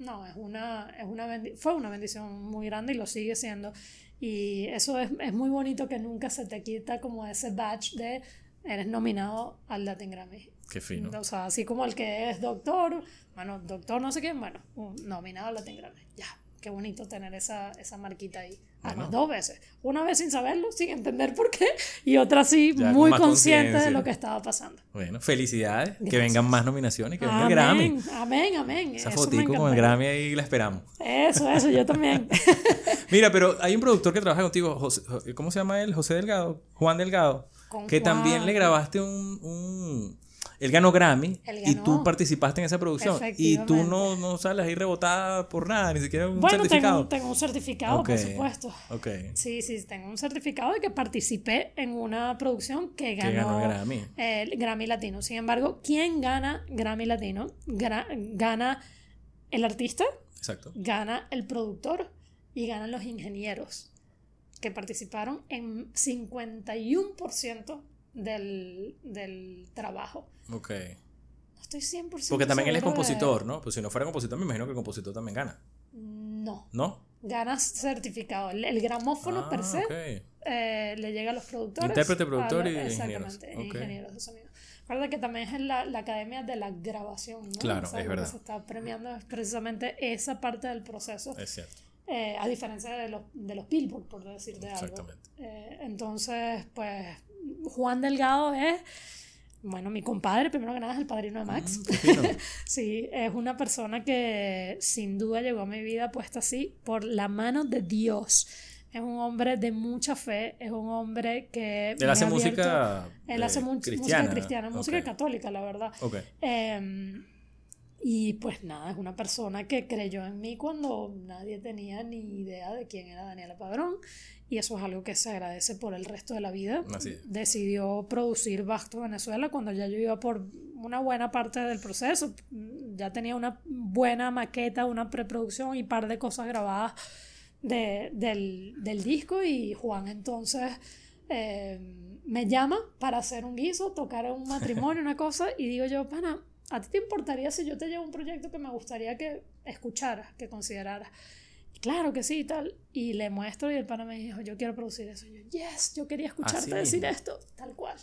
No, es una, es una fue una bendición muy grande y lo sigue siendo. Y eso es, es, muy bonito que nunca se te quita como ese badge de eres nominado al Latin Grammy. Qué fino. O sea, así como el que es doctor, bueno, doctor no sé quién, bueno, nominado al Latin Grammy. Ya, qué bonito tener esa, esa marquita ahí. Además, dos veces. Una vez sin saberlo, sin entender por qué, y otra sí, muy consciente de lo que estaba pasando. Bueno, felicidades. Que vengan más nominaciones, que venga el Grammy. Amén, amén. Esa fotico con el Grammy ahí la esperamos. Eso, eso, yo también. Mira, pero hay un productor que trabaja contigo, ¿cómo se llama él? José Delgado, Juan Delgado, que también le grabaste un él ganó Grammy y tú participaste en esa producción. Y tú no, no sales ahí rebotada por nada, ni siquiera un certificado. Tengo, tengo un certificado, por supuesto. Okay. Sí, sí, tengo un certificado de que participé en una producción que ganó, Grammy. el Grammy Latino. Sin embargo, ¿quién gana Grammy Latino? gana el artista, Exacto. gana el productor y ganan los ingenieros que participaron en 51% del, del trabajo. Ok. No estoy 100% Porque también él es compositor, ¿no? Pues si no fuera compositor, me imagino que el compositor también gana. No. ¿No? Ganas certificado. El, gramófono per se eh, le llega a los productores. Intérprete, productor y ingenieros. Exactamente, ingenieros de sonido. Recuerda que también es la, la, academia de la grabación, ¿no? Claro, es verdad. Se está premiando precisamente esa parte del proceso. Es cierto. Eh, a diferencia de los, de los Billboard, por decir de algo. Exactamente. Eh, entonces, pues, Juan Delgado es bueno, mi compadre, primero que nada, es el padrino de Max. Mm, sí, es una persona que sin duda llegó a mi vida puesta así por la mano de Dios. Es un hombre de mucha fe, es un hombre que... Él hace música... Él hace cristiana. música cristiana, música católica, la verdad. Okay. Em, y pues nada, es una persona que creyó en mí cuando nadie tenía ni idea de quién era Daniela Padrón y eso es algo que se agradece por el resto de la vida. Decidió producir Basto Venezuela cuando ya yo iba por una buena parte del proceso. Ya tenía una buena maqueta, una preproducción y par de cosas grabadas del, disco y Juan entonces eh, me llama para hacer un guiso, tocar un matrimonio, una cosa y digo yo, pana, ¿a ti te importaría si yo te llevo un proyecto que me gustaría que escucharas, que consideraras? claro que sí y tal. Y le muestro y el pana me dijo, yo quiero producir eso. Y yo, yes, yo quería escucharte decir esto, tal cual.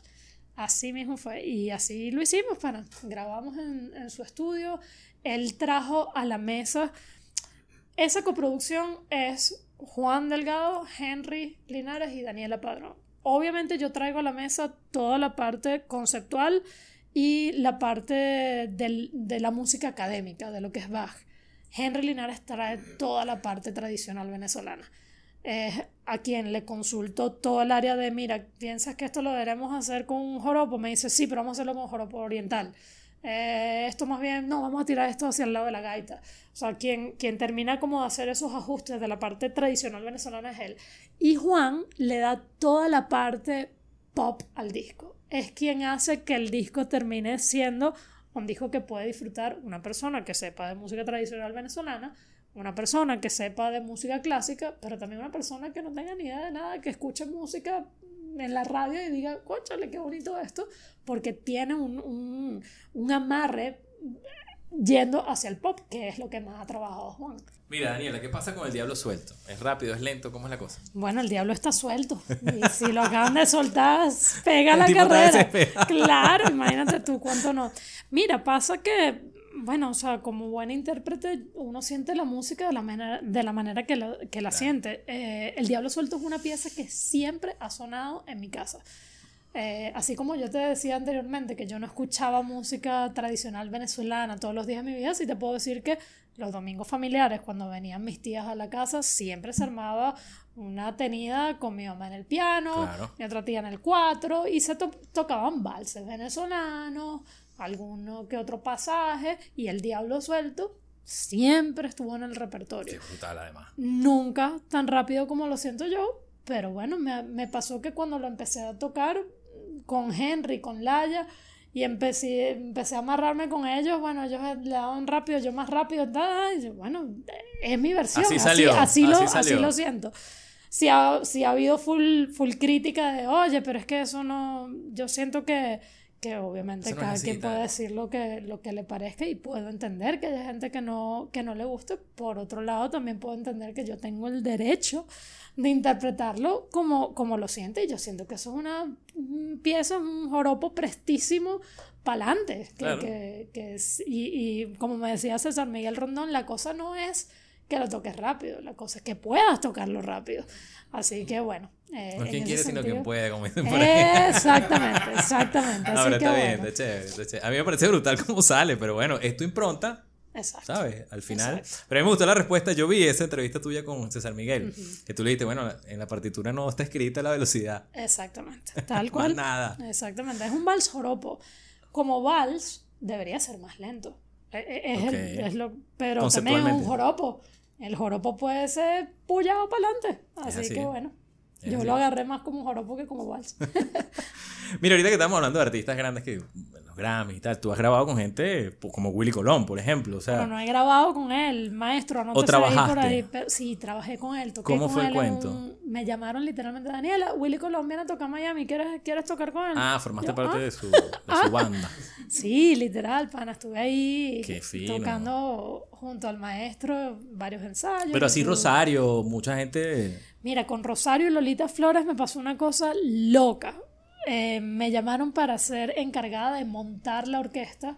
Así mismo fue. Y así lo hicimos, pana. Grabamos en, en su estudio. Él trajo a la mesa. Esa coproducción es Juan Delgado, Henry Linares y Daniela Padrón. Obviamente yo traigo a la mesa toda la parte conceptual y la parte del, de la música académica, de lo que es Bach. Henry Linares trae toda la parte tradicional venezolana. a quien le consultó todo el área de, mira, ¿piensas que esto lo deberemos hacer con un joropo? Me dice, sí, pero vamos a hacerlo con un joropo oriental. Eh, esto más bien, no, vamos a tirar esto hacia el lado de la gaita. O sea, quien, quien termina como de hacer esos ajustes de la parte tradicional venezolana es él. Y Juan le da toda la parte pop al disco. Es quien hace que el disco termine siendo dijo que puede disfrutar una persona que sepa de música tradicional venezolana, una persona que sepa de música clásica, pero también una persona que no tenga ni idea de nada, que escuche música en la radio y diga, cóchale, qué bonito esto, porque tiene un, un, un amarre yendo hacia el pop, que es lo que más ha trabajado Juan. Mira, Daniela, ¿qué pasa con el diablo suelto? ¿Es rápido, es lento? ¿Cómo es la cosa? Bueno, el diablo está suelto. Y si lo acaban de soltar, pega la carrera. Claro, imagínate tú cuánto no. Mira, pasa que, bueno, o sea, como buen intérprete, uno siente la música de la manera, de la manera que la, que la siente. Eh, el diablo suelto es una pieza que siempre ha sonado en mi casa. Eh, así como yo te decía anteriormente que yo no escuchaba música tradicional venezolana todos los días de mi vida, sí te puedo decir que los domingos familiares, cuando venían mis tías a la casa, siempre se armaba una tenida con mi mamá en el piano, mi otra tía en el cuatro, y se tocaban valses venezolanos, alguno que otro pasaje, y el diablo suelto siempre estuvo en el repertorio. Qué brutal, además. Nunca tan rápido como lo siento yo, pero bueno, me, me pasó que cuando lo empecé a tocar, con Henry, con Laia, y empecé, empecé a amarrarme con ellos, bueno, ellos le daban rápido, yo más rápido, y bueno, es mi versión, así, salió, así, lo, así, lo siento. Si ha, si ha habido full, full crítica de, oye, pero es que eso no, yo siento que, que obviamente cada quien puede decir lo que, lo que le parezca y puedo entender que hay gente que no, que no le guste, por otro lado también puedo entender que yo tengo el derecho de interpretarlo como, como lo siente. Y yo siento que eso es una pieza, un joropo prestísimo para adelante. Que, que, y, y, como me decía César Miguel Rondón, la cosa no es que lo toques rápido, la cosa es que puedas tocarlo rápido. Así que bueno. Eh, no quien quiere, sino quien puede, como dicen por ahí. Exactamente, exactamente. Así está bien, A mí me parece brutal cómo sale, pero bueno, es tu impronta Exacto. ¿Sabes? Al final. Pero a mí me gustó la respuesta. Yo vi esa entrevista tuya con César Miguel. Que tú le dijiste, bueno, en la partitura no está escrita la velocidad. Exactamente. Tal cual. nada. Exactamente. Es un vals joropo. Como vals, debería ser más lento. E, e, es, el, es lo, pero también es un joropo. El joropo puede ser pullado para adelante. Así, que bueno. Yo lo agarré más como joropo que como vals. Mira, ahorita que estamos hablando de artistas grandes que Grammy y tal. Tú has grabado con gente como Willy Colón, por ejemplo. O sea, no he grabado con él, maestro. No ¿O trabajaste? Por ahí, sí, trabajé con él. Toqué ¿Cómo fue el cuento? me llamaron literalmente, Daniela, Willy Colón viene a tocar Miami, ¿quieres, ¿quieres tocar con él? Ah, formaste parte de, ah". su, de su ah. banda. sí, literal, pana. Estuve ahí tocando junto al maestro varios ensayos. Pero así Rosario, mucha gente... Mira, con Rosario y Lolita Flores me pasó una cosa loca. Eh, me llamaron para ser encargada de montar la orquesta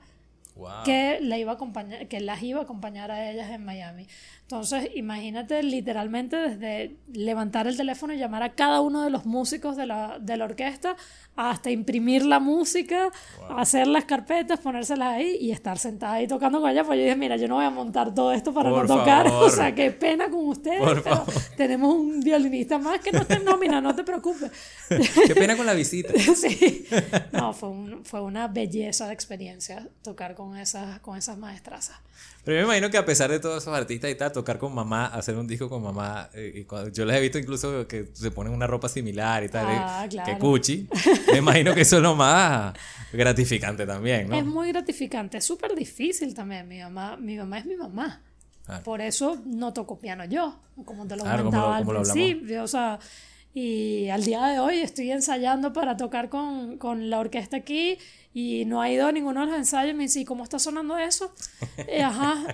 que, la iba a acompañar, que las iba a acompañar a ellas en Miami. Entonces, imagínate literalmente desde levantar el teléfono y llamar a cada uno de los músicos de la, de la orquesta hasta imprimir la música, hacer las carpetas, ponérselas ahí y estar sentada ahí tocando con ella. Pues yo dije, mira, yo no voy a montar todo esto para no tocar. O sea, qué pena con ustedes. pero tenemos un violinista más que no en nómina, no te preocupes. Qué pena con la visita. sí. No, fue, un, fue una belleza de experiencia tocar con esas, con esas maestrazas. Pero yo me imagino que a pesar de todos esos artistas y tal, tocar con mamá, hacer un disco con mamá, eh, y yo les he visto incluso que se ponen una ropa similar y tal, ah, que Cuchi, me imagino que eso es lo más gratificante también, ¿no? Es muy gratificante, es súper difícil también, mi mamá, mi mamá es mi mamá. Por eso no toco piano yo, como te lo comentaba al principio, o sea, y al día de hoy estoy ensayando para tocar con, con la orquesta aquí y no ha ido a ninguno de los ensayos. Me dice, ¿cómo está sonando eso? ajá,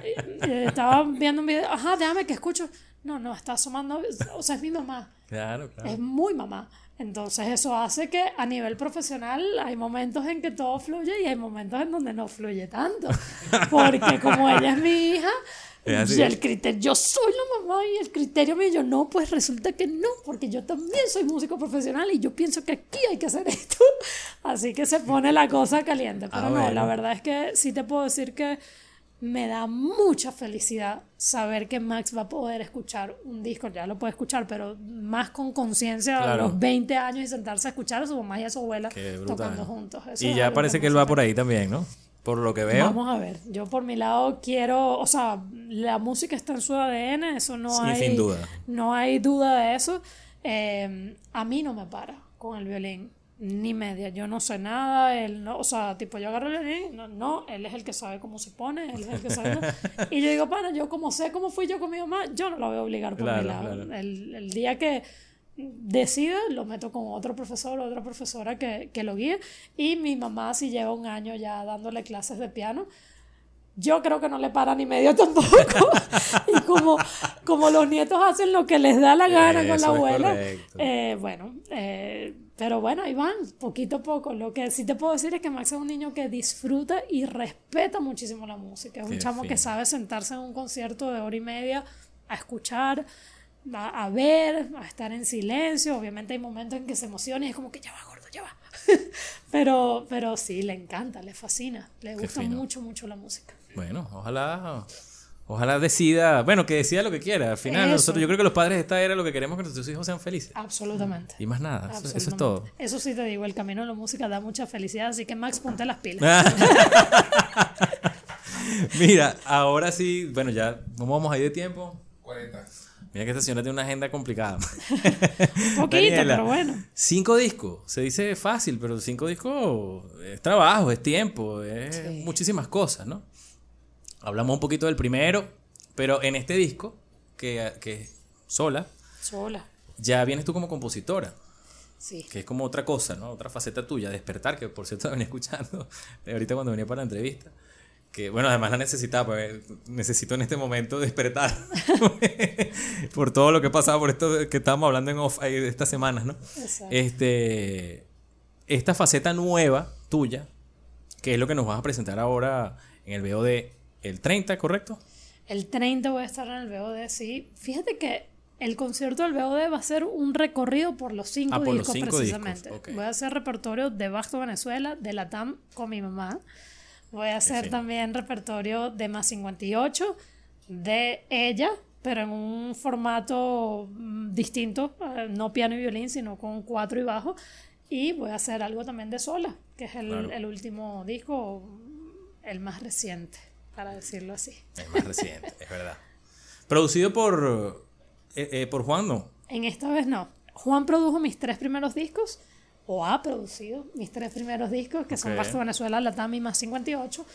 estaba viendo un video, ajá, déjame que escucho. No, no, está asomando, o sea, es mi mamá. Claro, claro. Es muy mamá. Entonces eso hace que a nivel profesional hay momentos en que todo fluye y hay momentos en donde no fluye tanto. Porque como ella es mi hija, y el criterio, yo soy la mamá y el criterio me dijo, no, pues resulta que no, porque yo también soy músico profesional y yo pienso que aquí hay que hacer esto. Así que se pone la cosa caliente. Pero no, la verdad es que sí te puedo decir que me da mucha felicidad saber que Max va a poder escuchar un disco, ya lo puede escuchar, pero más con conciencia a los 20 años y sentarse a escuchar a su mamá y a su abuela tocando juntos. y ya parece que él va por ahí también, ¿no? Por lo que veo. Vamos a ver. Yo por mi lado quiero, o sea, la música está en su ADN, eso no hay. Sin duda. No hay duda de eso. Eh, a mí no me para con el violín. Ni media, yo no sé nada, él no, o sea, tipo yo agarro el no, no, él es el que sabe cómo se pone, él es el que sabe. y yo digo, pana, yo como sé cómo fui yo con mi mamá, yo no lo voy a obligar por mi lado. El, el, día que decida, lo meto con otro profesor o otra profesora que, que lo guíe. Y mi mamá, si lleva un año ya dándole clases de piano, yo creo que no le para ni medio tampoco. y como, como los nietos hacen lo que les da la gana con la abuela, eh, bueno, eh, pero bueno, ahí van, poquito a poco. Lo que sí te puedo decir es que Max es un niño que disfruta y respeta muchísimo la música. Es un chamo que sabe sentarse en un concierto de hora y media a escuchar, a, ver, a estar en silencio. Obviamente hay momentos en que se emociona y es como que ya va, gordo, ya va. pero, pero sí, le encanta, le fascina, le gusta mucho, mucho la música. Bueno, ojalá Ojalá decida, bueno, que decida lo que quiera. Al final, nosotros, yo creo que los padres de esta era lo que queremos que nuestros hijos sean felices. Absolutamente. Y más nada, eso, es todo. Eso sí te digo, el camino de la música da mucha felicidad, así que Max, ponte las pilas. Mira, ahora sí, bueno, ya, ¿cómo vamos ahí de tiempo? 40. Mira que esta señora tiene una agenda complicada. Un poquito, pero bueno. Cinco discos, se dice fácil, pero cinco discos es trabajo, es tiempo, es muchísimas cosas, ¿no? Hablamos un poquito del primero, pero en este disco, que, que sola. Sola. Ya vienes tú como compositora. Sí. Que es como otra cosa, ¿no? Otra faceta tuya, despertar, que por cierto venía escuchando ahorita cuando venía para la entrevista. Que bueno, además la necesitaba, pues necesito en este momento despertar por todo lo que ha pasado, por esto que estábamos hablando en off de estas semanas, ¿no? Exacto. Este, esta faceta nueva tuya, que es lo que nos vas a presentar ahora en el VOD el 30, ¿correcto? El 30 voy a estar en el BOD, sí. Fíjate que el concierto del BOD va a ser un recorrido por los cinco ah, discos precisamente. Voy a hacer repertorio de Basto Venezuela, de la TAM con mi mamá. Voy a hacer también repertorio de Más 58, de ella, pero en un formato mm, distinto, eh, no piano y violín, sino con cuatro y bajo. Y voy a hacer algo también de sola, que es el, el último disco, el más reciente para decirlo así. Es más reciente, es verdad. Producido por, eh, eh, por Juan, ¿no? En esta vez no. Juan produjo mis tres primeros discos, o ha producido mis tres primeros discos, que son Basto Venezuela, La y más 58.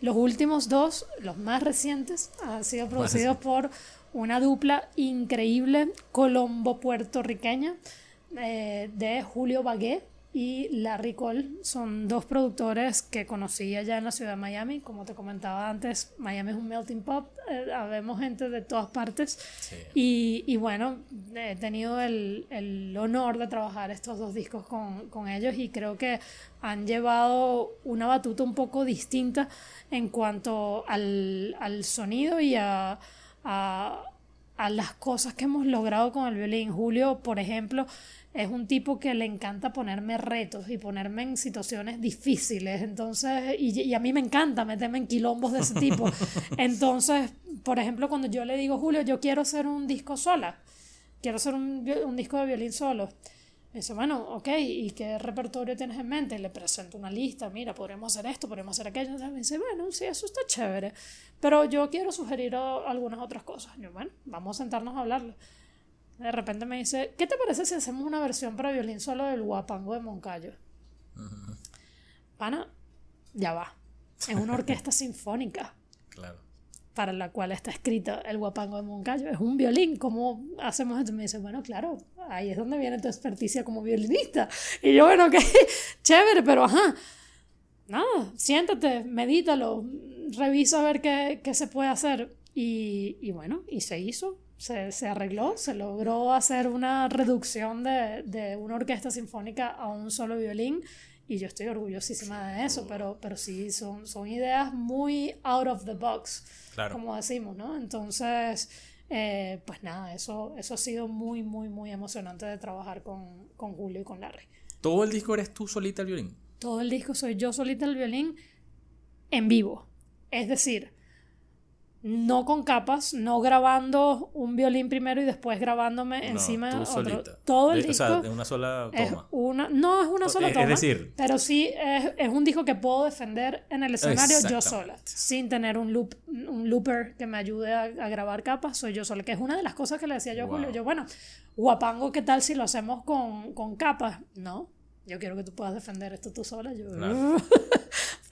Los últimos dos, los más recientes, han sido producidos por una dupla increíble colombo-puertorriqueña eh, de Julio Bagué y Larry Cole son dos productores que conocí allá en la ciudad de Miami. Como te comentaba antes, Miami es un melting pot, eh, habemos gente de todas partes. Y, y, bueno, he tenido el, el, honor de trabajar estos dos discos con, con, ellos y creo que han llevado una batuta un poco distinta en cuanto al, al sonido y a, a, a las cosas que hemos logrado con el violín. Julio, por ejemplo, es un tipo que le encanta ponerme retos y ponerme en situaciones difíciles. Entonces, y, a mí me encanta meterme en quilombos de ese tipo. Entonces, por ejemplo, cuando yo le digo, Julio, yo quiero hacer un disco sola, quiero hacer un, un disco de violín solo. Me dice, bueno, ok, ¿y qué repertorio tienes en mente? Le presento una lista, mira, podríamos hacer esto, podríamos hacer aquello. Entonces me dice, bueno, sí, eso está chévere, pero yo quiero sugerir algunas otras cosas. Yo, bueno, vamos a sentarnos a hablarlo. De repente me dice, ¿qué te parece si hacemos una versión para violín solo del guapango de Moncayo? Pana, ya va. Es una orquesta sinfónica. Claro. Para la cual está escrita el guapango de Moncayo. Es un violín. ¿Cómo hacemos esto? Me dice, bueno, claro, ahí es donde viene tu experticia como violinista. Y yo, bueno, ok, chévere, pero ajá. Nada, siéntate, medítalo, revisa a ver qué, qué se puede hacer. Y, y bueno, y se hizo se, se, arregló, se logró hacer una reducción de, de, una orquesta sinfónica a un solo violín y yo estoy orgullosísima de eso, pero, pero sí, son, son ideas muy out of the box, como decimos, ¿no? Entonces, eh, pues nada, eso, eso ha sido muy, muy, muy emocionante de trabajar con, con Julio y con Larry. ¿Todo el disco eres tú solita el violín? Todo el disco soy yo solita el violín en vivo. Es decir, no con capas, no grabando un violín primero y después grabándome encima tú otro. Todo el disco. O sea, de una sola toma. una, no es una sola toma. Es decir, pero sí es, es, un disco que puedo defender en el escenario yo sola, sin tener un loop, un looper que me ayude a, grabar capas, soy yo sola, que es una de las cosas que le decía yo a Julio. Yo, bueno, guapango, ¿qué tal si lo hacemos con, con capas? No, yo quiero que tú puedas defender esto tú sola. Yo,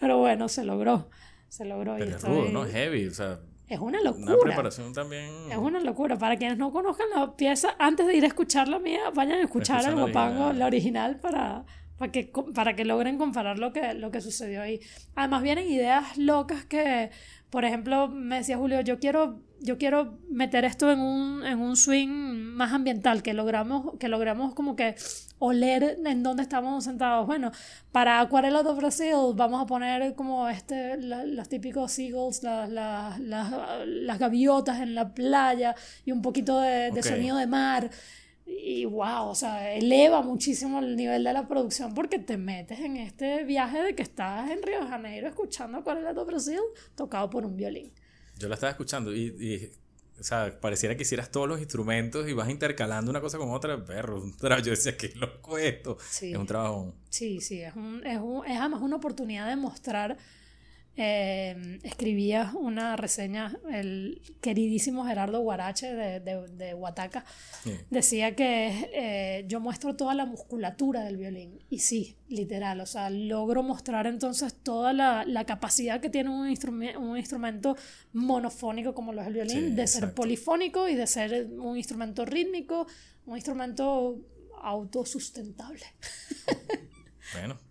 Pero bueno, se logró. Se logró. Pero es rudo, ¿no? Heavy, o sea. Es una locura. Una preparación también. Es una locura. Para quienes no conozcan la pieza, antes de ir a escuchar la mía, vayan a escuchar el Guapango, la original, para, para, que, para que logren comparar lo que, lo que sucedió ahí. Además, vienen ideas locas que, por ejemplo, me decía Julio, yo quiero yo quiero meter esto en un, en un swing más ambiental, que logramos, que logramos como que oler en dónde estamos sentados. Bueno, para Acuarela do Brasil vamos a poner como este, los típicos seagulls, las, las, las, gaviotas en la playa y un poquito de, de sonido de mar. Y wow, o sea, eleva muchísimo el nivel de la producción porque te metes en este viaje de que estás en Río de Janeiro escuchando Acuarela do Brasil tocado por un violín. Yo la estaba escuchando y, y o sea, pareciera que hicieras todos los instrumentos y vas intercalando una cosa con otra, perro. Yo decía, qué loco esto. Es un trabajo. Sí, sí, es, un, es, un, es además una oportunidad de mostrar eh, escribía una reseña, el queridísimo Gerardo Guarache de, de, de Huataca, decía que eh, yo muestro toda la musculatura del violín. Y sí, literal, o sea, logro mostrar entonces toda la, la capacidad que tiene un, un instrumento monofónico como lo es el violín, de ser polifónico y de ser un instrumento rítmico, un instrumento autosustentable. bueno.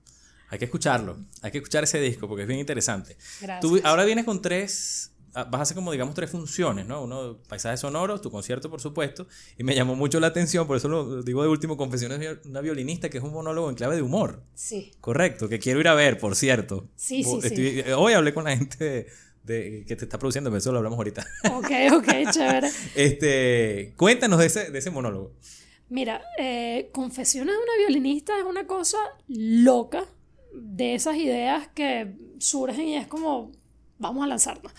Hay que escucharlo, hay que escuchar ese disco porque es bien interesante. Gracias. Tú ahora vienes con tres, ah, vas a hacer como digamos tres funciones, ¿no? Uno, paisajes sonoros, tu concierto por supuesto, y me llamó mucho la atención, por eso lo digo de último, Confesiones de una violinista, que es un monólogo en clave de humor. Sí. Correcto, que quiero ir a ver, por cierto. Sí, sí, sí. Hoy hablé con la gente de, que te está produciendo, pero eso lo hablamos ahorita. Ok, ok, chévere. este, cuéntanos de ese, de ese monólogo. Mira, eh, Confesiones de una violinista es una cosa loca de esas ideas que surgen y es como, vamos a lanzarnos.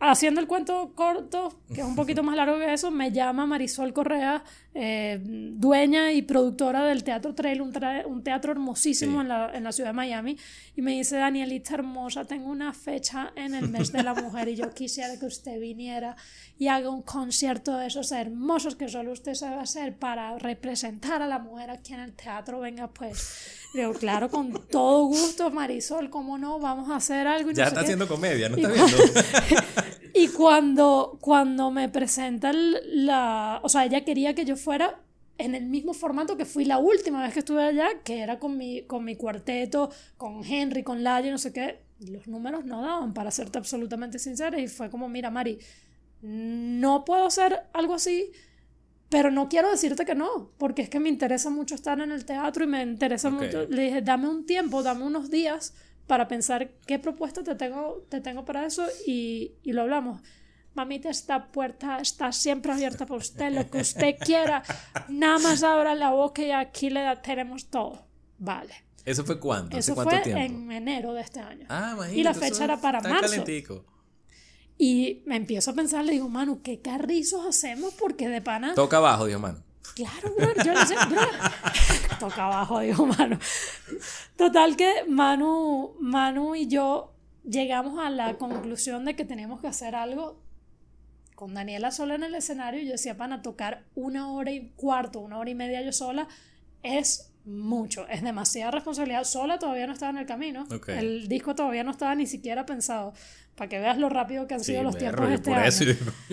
Haciendo el cuento corto, que es un poquito más largo que eso, me llama Marisol Correa, eh, dueña y productora del Teatro Trail, un, un teatro hermosísimo en, la, en, la, ciudad de Miami, y me dice, Danielita hermosa, tengo una fecha en el mes de la mujer y yo quisiera que usted viniera y haga un concierto de esos hermosos que solo usted sabe hacer para representar a la mujer aquí en el teatro. Venga, pues Digo, claro, con todo gusto, Marisol, ¿cómo no? Vamos a hacer algo. ya está haciendo comedia, ¿no está viendo? y cuando, cuando me presenta la... O sea, ella quería que yo fuera en el mismo formato que fui la última vez que estuve allá, que era con mi, con mi cuarteto, con Henry, con Laia, no sé qué. Los números no daban, para serte absolutamente sincera. Y fue como, mira, Mari, no puedo hacer algo así pero no quiero decirte que no, porque es que me interesa mucho estar en el teatro y me interesa mucho. Le dije, dame un tiempo, dame unos días para pensar qué propuesta te tengo, te tengo para eso y, y lo hablamos. Mamita, esta puerta está siempre abierta para usted, lo que usted quiera. Nada más abra la boca y aquí le tenemos todo. Vale. ¿Eso fue cuándo? Eso fue en enero de este año. Ah, imagínate, y la fecha era para marzo. Y me empiezo a pensar, le digo, Manu, ¿qué carrizos hacemos? Porque de pana. Toca abajo, dijo Manu. Claro, bro, yo le sé, bro. Toca abajo, dijo Manu. Total que Manu, Manu y yo llegamos a la conclusión de que tenemos que hacer algo con Daniela sola en el escenario. Yo decía, pana, tocar una hora y cuarto, una hora y media yo sola es mucho, es demasiada responsabilidad. Sola todavía no estaba en el camino. El disco todavía no estaba ni siquiera pensado. Para que veas lo rápido que han sido los tiempos este por Eso,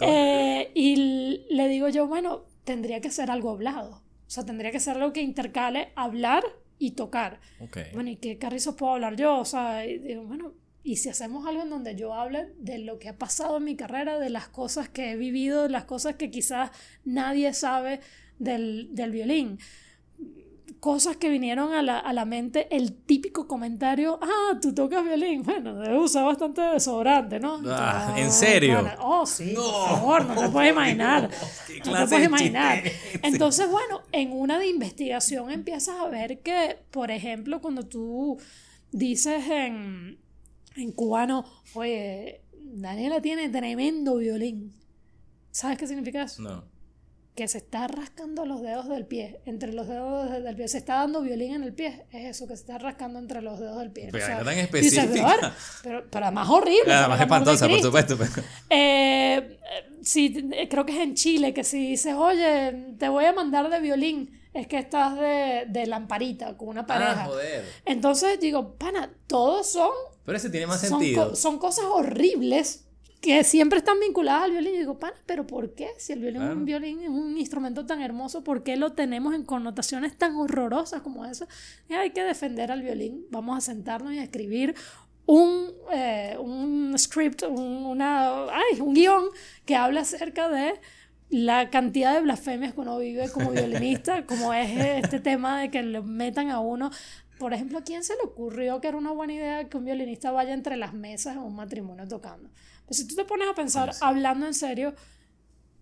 eh, y le digo yo, bueno, tendría que ser algo hablado. O sea, tendría que ser algo que intercale hablar y tocar. Bueno, ¿y qué carrizos puedo hablar yo? O sea, digo, bueno, ¿y si hacemos algo en donde yo hable de lo que ha pasado en mi carrera, de las cosas que he vivido, de las cosas que quizás nadie sabe del, del violín? cosas que vinieron a la, a la, mente, el típico comentario, ah, tú tocas violín, bueno, debe usar bastante desodorante, ¿no? Ah, ¿En serio? oh, sí, por favor, no te puedes imaginar. No, te puedes imaginar. Entonces, bueno, en una de investigación empiezas a ver que, por ejemplo, cuando tú dices en, en cubano, oye, Daniela tiene tremendo violín. ¿Sabes qué significa eso? No que se está rascando los dedos del pie, entre los dedos del pie, se está dando violín en el pie, es eso, que se está rascando entre los dedos del pie. Pero o tan específica. pero, pero, más horrible. más espantosa, por supuesto. Eh, sí, creo que es en Chile, que si dices, oye, te voy a mandar de violín, es que estás de, de lamparita con una ah, pareja. Ah, joder. Entonces digo, pana, todos son... Pero ese tiene más sentido. son cosas horribles que siempre están vinculadas al violín. Y digo, pana, pero ¿por qué? Si el violín, un violín es un instrumento tan hermoso, ¿por qué lo tenemos en connotaciones tan horrorosas como esa? Y hay que defender al violín. Vamos a sentarnos y a escribir un, eh, un script, un, una, ay, un guion que habla acerca de la cantidad de blasfemias que uno vive como violinista, como es este tema de que le metan a uno por ejemplo, ¿a quién se le ocurrió que era una buena idea que un violinista vaya entre las mesas en un matrimonio tocando? Pues si tú te pones a pensar, hablando en serio,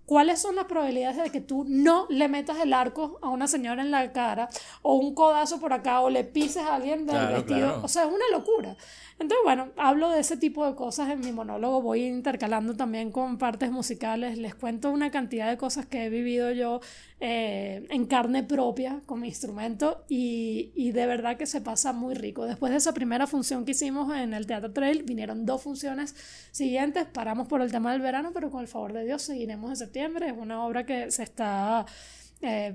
¿cuáles son las probabilidades de que tú no le metas el arco a una señora en la cara o un codazo por acá o le pises a alguien del vestido? O sea, es una locura. Entonces, bueno, hablo de ese tipo de cosas en mi monólogo, voy intercalando también con partes musicales, les cuento una cantidad de cosas que he vivido yo eh, en carne propia con mi instrumento y, y, de verdad que se pasa muy rico. Después de esa primera función que hicimos en el Teatro Trail, vinieron dos funciones siguientes, paramos por el tema del verano, pero con el favor de Dios seguiremos en septiembre, es una obra que se está... Eh,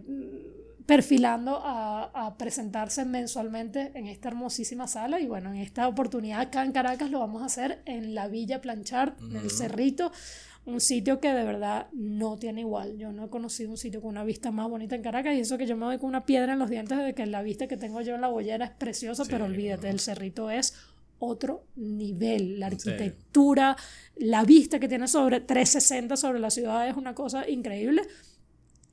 perfilando a, presentarse mensualmente en esta hermosísima sala. Y bueno, en esta oportunidad acá en Caracas lo vamos a hacer en la Villa Planchard, en el Cerrito, un sitio que de verdad no tiene igual. Yo no he conocido un sitio con una vista más bonita en Caracas y eso que yo me voy con una piedra en los dientes de que la vista que tengo yo en la bollera es preciosa, pero olvídate, el Cerrito es otro nivel. La arquitectura, la vista que tiene sobre 360 sobre la ciudad es una cosa increíble.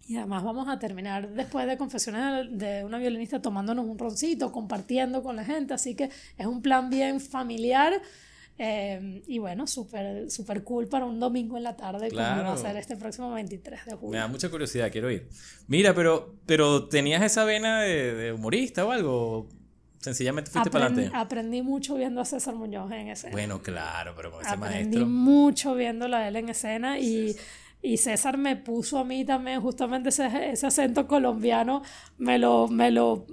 Y además vamos a terminar después de confesiones de una violinista tomándonos un roncito, compartiendo con la gente. Así que es un plan bien familiar. Eh, y bueno, súper super cool para un domingo en la tarde, como va a ser este próximo 23 de julio. Me da mucha curiosidad, quiero ir. Mira, pero, pero ¿tenías esa vena de, humorista o algo? Sencillamente fuiste para adelante. Aprendí mucho viendo a César Muñoz en escena. Bueno, claro, pero con ese aprendí maestro. Aprendí mucho viendo a él en escena y. Y César me puso a mí también justamente ese, ese acento colombiano, me lo, me lo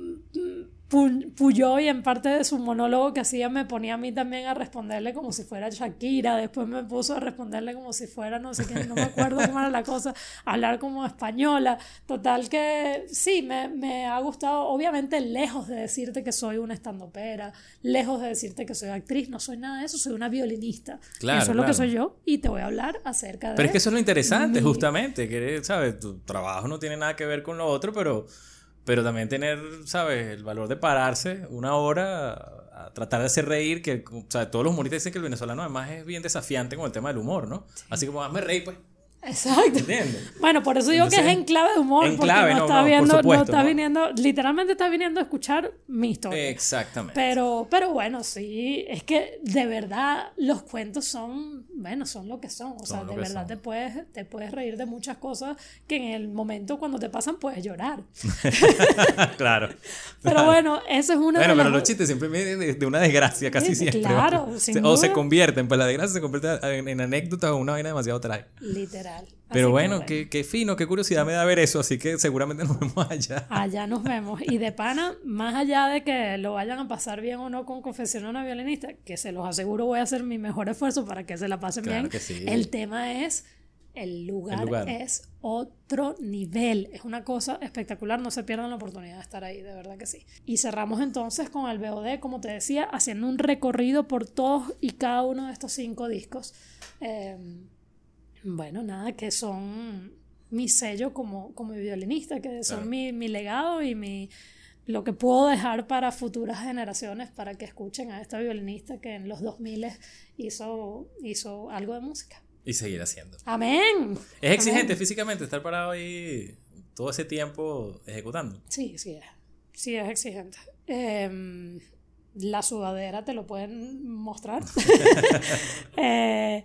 Puyó y en parte de su monólogo que hacía me ponía a mí también a responderle como si fuera Shakira, después me puso a responderle como si fuera no sé qué, no me acuerdo cómo era la cosa, hablar como española, total que sí, me, me ha gustado, obviamente lejos de decirte que soy una estandopera, lejos de decirte que soy actriz, no soy nada de eso, soy una violinista, claro, eso es lo que soy yo y te voy a hablar acerca de... Pero es que eso es lo interesante justamente, que sabes, tu trabajo no tiene nada que ver con lo otro, pero pero también tener, ¿sabes? El valor de pararse una hora a tratar de hacer reír, que, o sea, todos los humoristas dicen que el venezolano además es bien desafiante con el tema del humor, ¿no? Así como, hazme reír, pues. Exacto. Bueno, por eso digo que es en clave de humor, porque no, está viendo, no está viniendo, literalmente está viniendo a escuchar mi historia. Exactamente. Pero, pero bueno, sí, es que de verdad los cuentos son, bueno, son lo que son. O sea, de verdad te puedes, te puedes reír de muchas cosas que en el momento cuando te pasan puedes llorar. claro. Pero bueno, eso es una Bueno, pero los chistes siempre vienen de, una desgracia, casi siempre. Claro, O se convierten, pues la desgracia se convierte en, en anécdotas o una vaina demasiado trágica. Literal. Pero bueno, Qué, qué, fino, qué curiosidad me da ver eso, así que seguramente nos vemos allá. Allá nos vemos. Y de pana, más allá de que lo vayan a pasar bien o no con Confesión a una violinista, que se los aseguro voy a hacer mi mejor esfuerzo para que se la pasen bien, el tema es, el lugar, el lugar, es otro nivel. Es una cosa espectacular, no se pierdan la oportunidad de estar ahí, de verdad que sí. Y cerramos entonces con el BOD, como te decía, haciendo un recorrido por todos y cada uno de estos cinco discos. Eh, bueno, nada, que son mi sello como, como violinista, que son mi, mi, legado y mi, lo que puedo dejar para futuras generaciones para que escuchen a esta violinista que en los 2000 hizo, hizo algo de música. Y seguir haciendo. Amén. Es exigente físicamente estar parado ahí todo ese tiempo ejecutando. Sí, sí es. Sí es exigente. Em, la sudadera te lo pueden mostrar. Eh,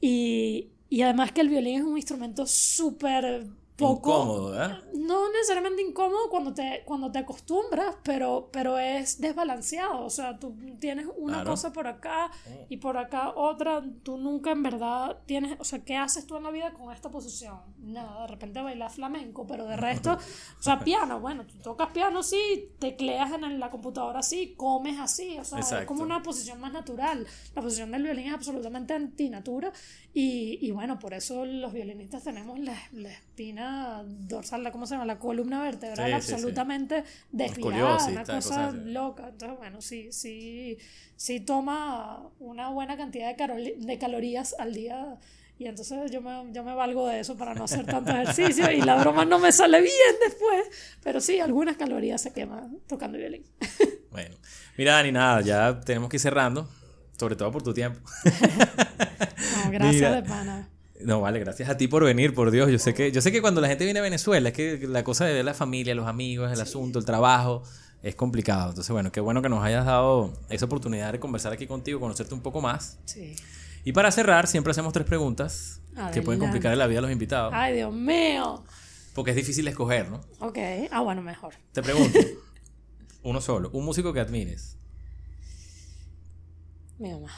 y, y además que el violín es un instrumento súper poco... Incómodo, ¿eh? No necesariamente incómodo cuando te, cuando te acostumbras, pero, pero es desbalanceado. O sea, tú tienes una cosa por acá oh. y por acá otra. Tú nunca en verdad tienes... O sea, ¿qué haces tú en la vida con esta posición? Nada, de repente bailas flamenco, pero de resto... o sea, piano, bueno, tú tocas piano sí, tecleas en la computadora así, comes así. O sea, es como una posición más natural. La posición del violín es absolutamente antinatura y, y bueno, por eso los violinistas tenemos la, la espina dorsal, ¿cómo se llama? La columna vertebral absolutamente desviada, una cosa loca. Entonces, bueno, sí, sí, sí toma una buena cantidad de, de calorías al día y entonces yo me, yo me valgo de eso para no hacer tanto ejercicio y la broma no me sale bien después. Pero sí, algunas calorías se queman tocando violín. Bueno, mira Dani, nada, ya tenemos que ir cerrando, sobre todo por tu tiempo. no, gracias de pana. No, vale, gracias a ti por venir, por Dios. Yo sé que, yo sé que cuando la gente viene a Venezuela, es que la cosa de ver la familia, los amigos, el asunto, el trabajo, es complicado. Entonces, bueno, qué bueno que nos hayas dado esa oportunidad de conversar aquí contigo, conocerte un poco más. Sí. Y para cerrar, siempre hacemos tres preguntas que pueden complicar la vida a los invitados. Ay, Dios mío. Porque es difícil escoger, ¿no? Ok. Ah, bueno, mejor. Te pregunto. uno solo. Un músico que admires. Mi mamá.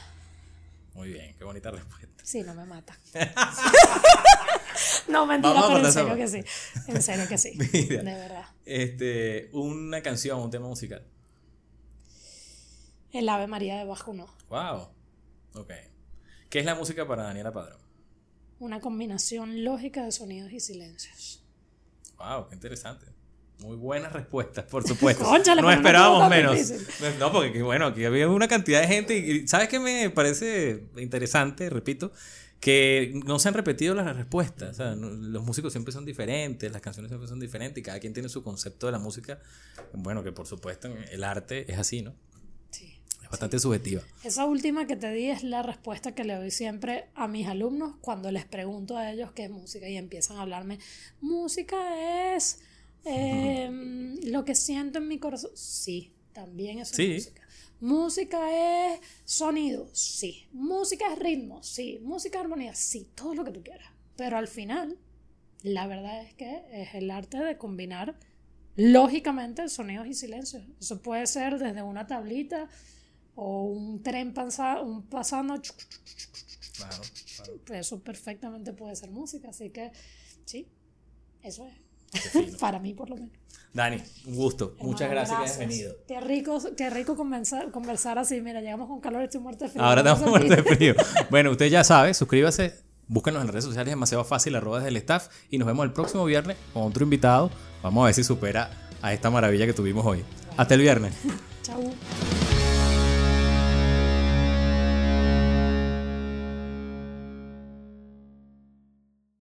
Muy bien, qué bonita respuesta. Sí, no me mata. no, mentira, pero en serio que sí. En serio que sí. de verdad. Este, una canción, un tema musical. El Ave María de Bajo No. Wow. Ok. ¿Qué es la música para Daniela Padrón? Una combinación lógica de sonidos y silencios. Wow, qué interesante. Muy buenas respuestas, por supuesto. no esperábamos menos. No, porque bueno, aquí había una cantidad de gente y ¿sabes qué me parece interesante? Repito, que no se han repetido las respuestas. O sea, los músicos siempre son diferentes, las canciones siempre son diferentes y cada quien tiene su concepto de la música. Bueno, que por supuesto el arte es así, ¿no? bastante subjetiva. Esa última que te di es la respuesta que le doy siempre a mis alumnos cuando les pregunto a ellos qué es música y empiezan a hablarme. Música es em, lo que siento en mi corazón. Sí, también es música. Música es sonido, sí. Música es ritmo, sí. Música es armonía, sí. Todo lo que tú quieras. Pero al final, la verdad es que es el arte de combinar lógicamente sonidos y silencios. Eso puede ser desde una tablita o un tren un pasando. Claro, Eso perfectamente puede ser música, así que sí, eso es. Para mí, por lo menos. Dani, un gusto. Muchas gracias, que hayas venido. Qué rico, qué rico conversar, conversar así. Mira, llegamos con calor estoy muerto de frío. Ahora estamos muertos de frío. bueno, usted ya sabe, suscríbase, búsquenos en las redes sociales, demasiado fácil, arroba desde el staff. Y nos vemos el próximo viernes con otro invitado. Vamos a ver si supera a esta maravilla que tuvimos hoy. Hasta el viernes. Chau.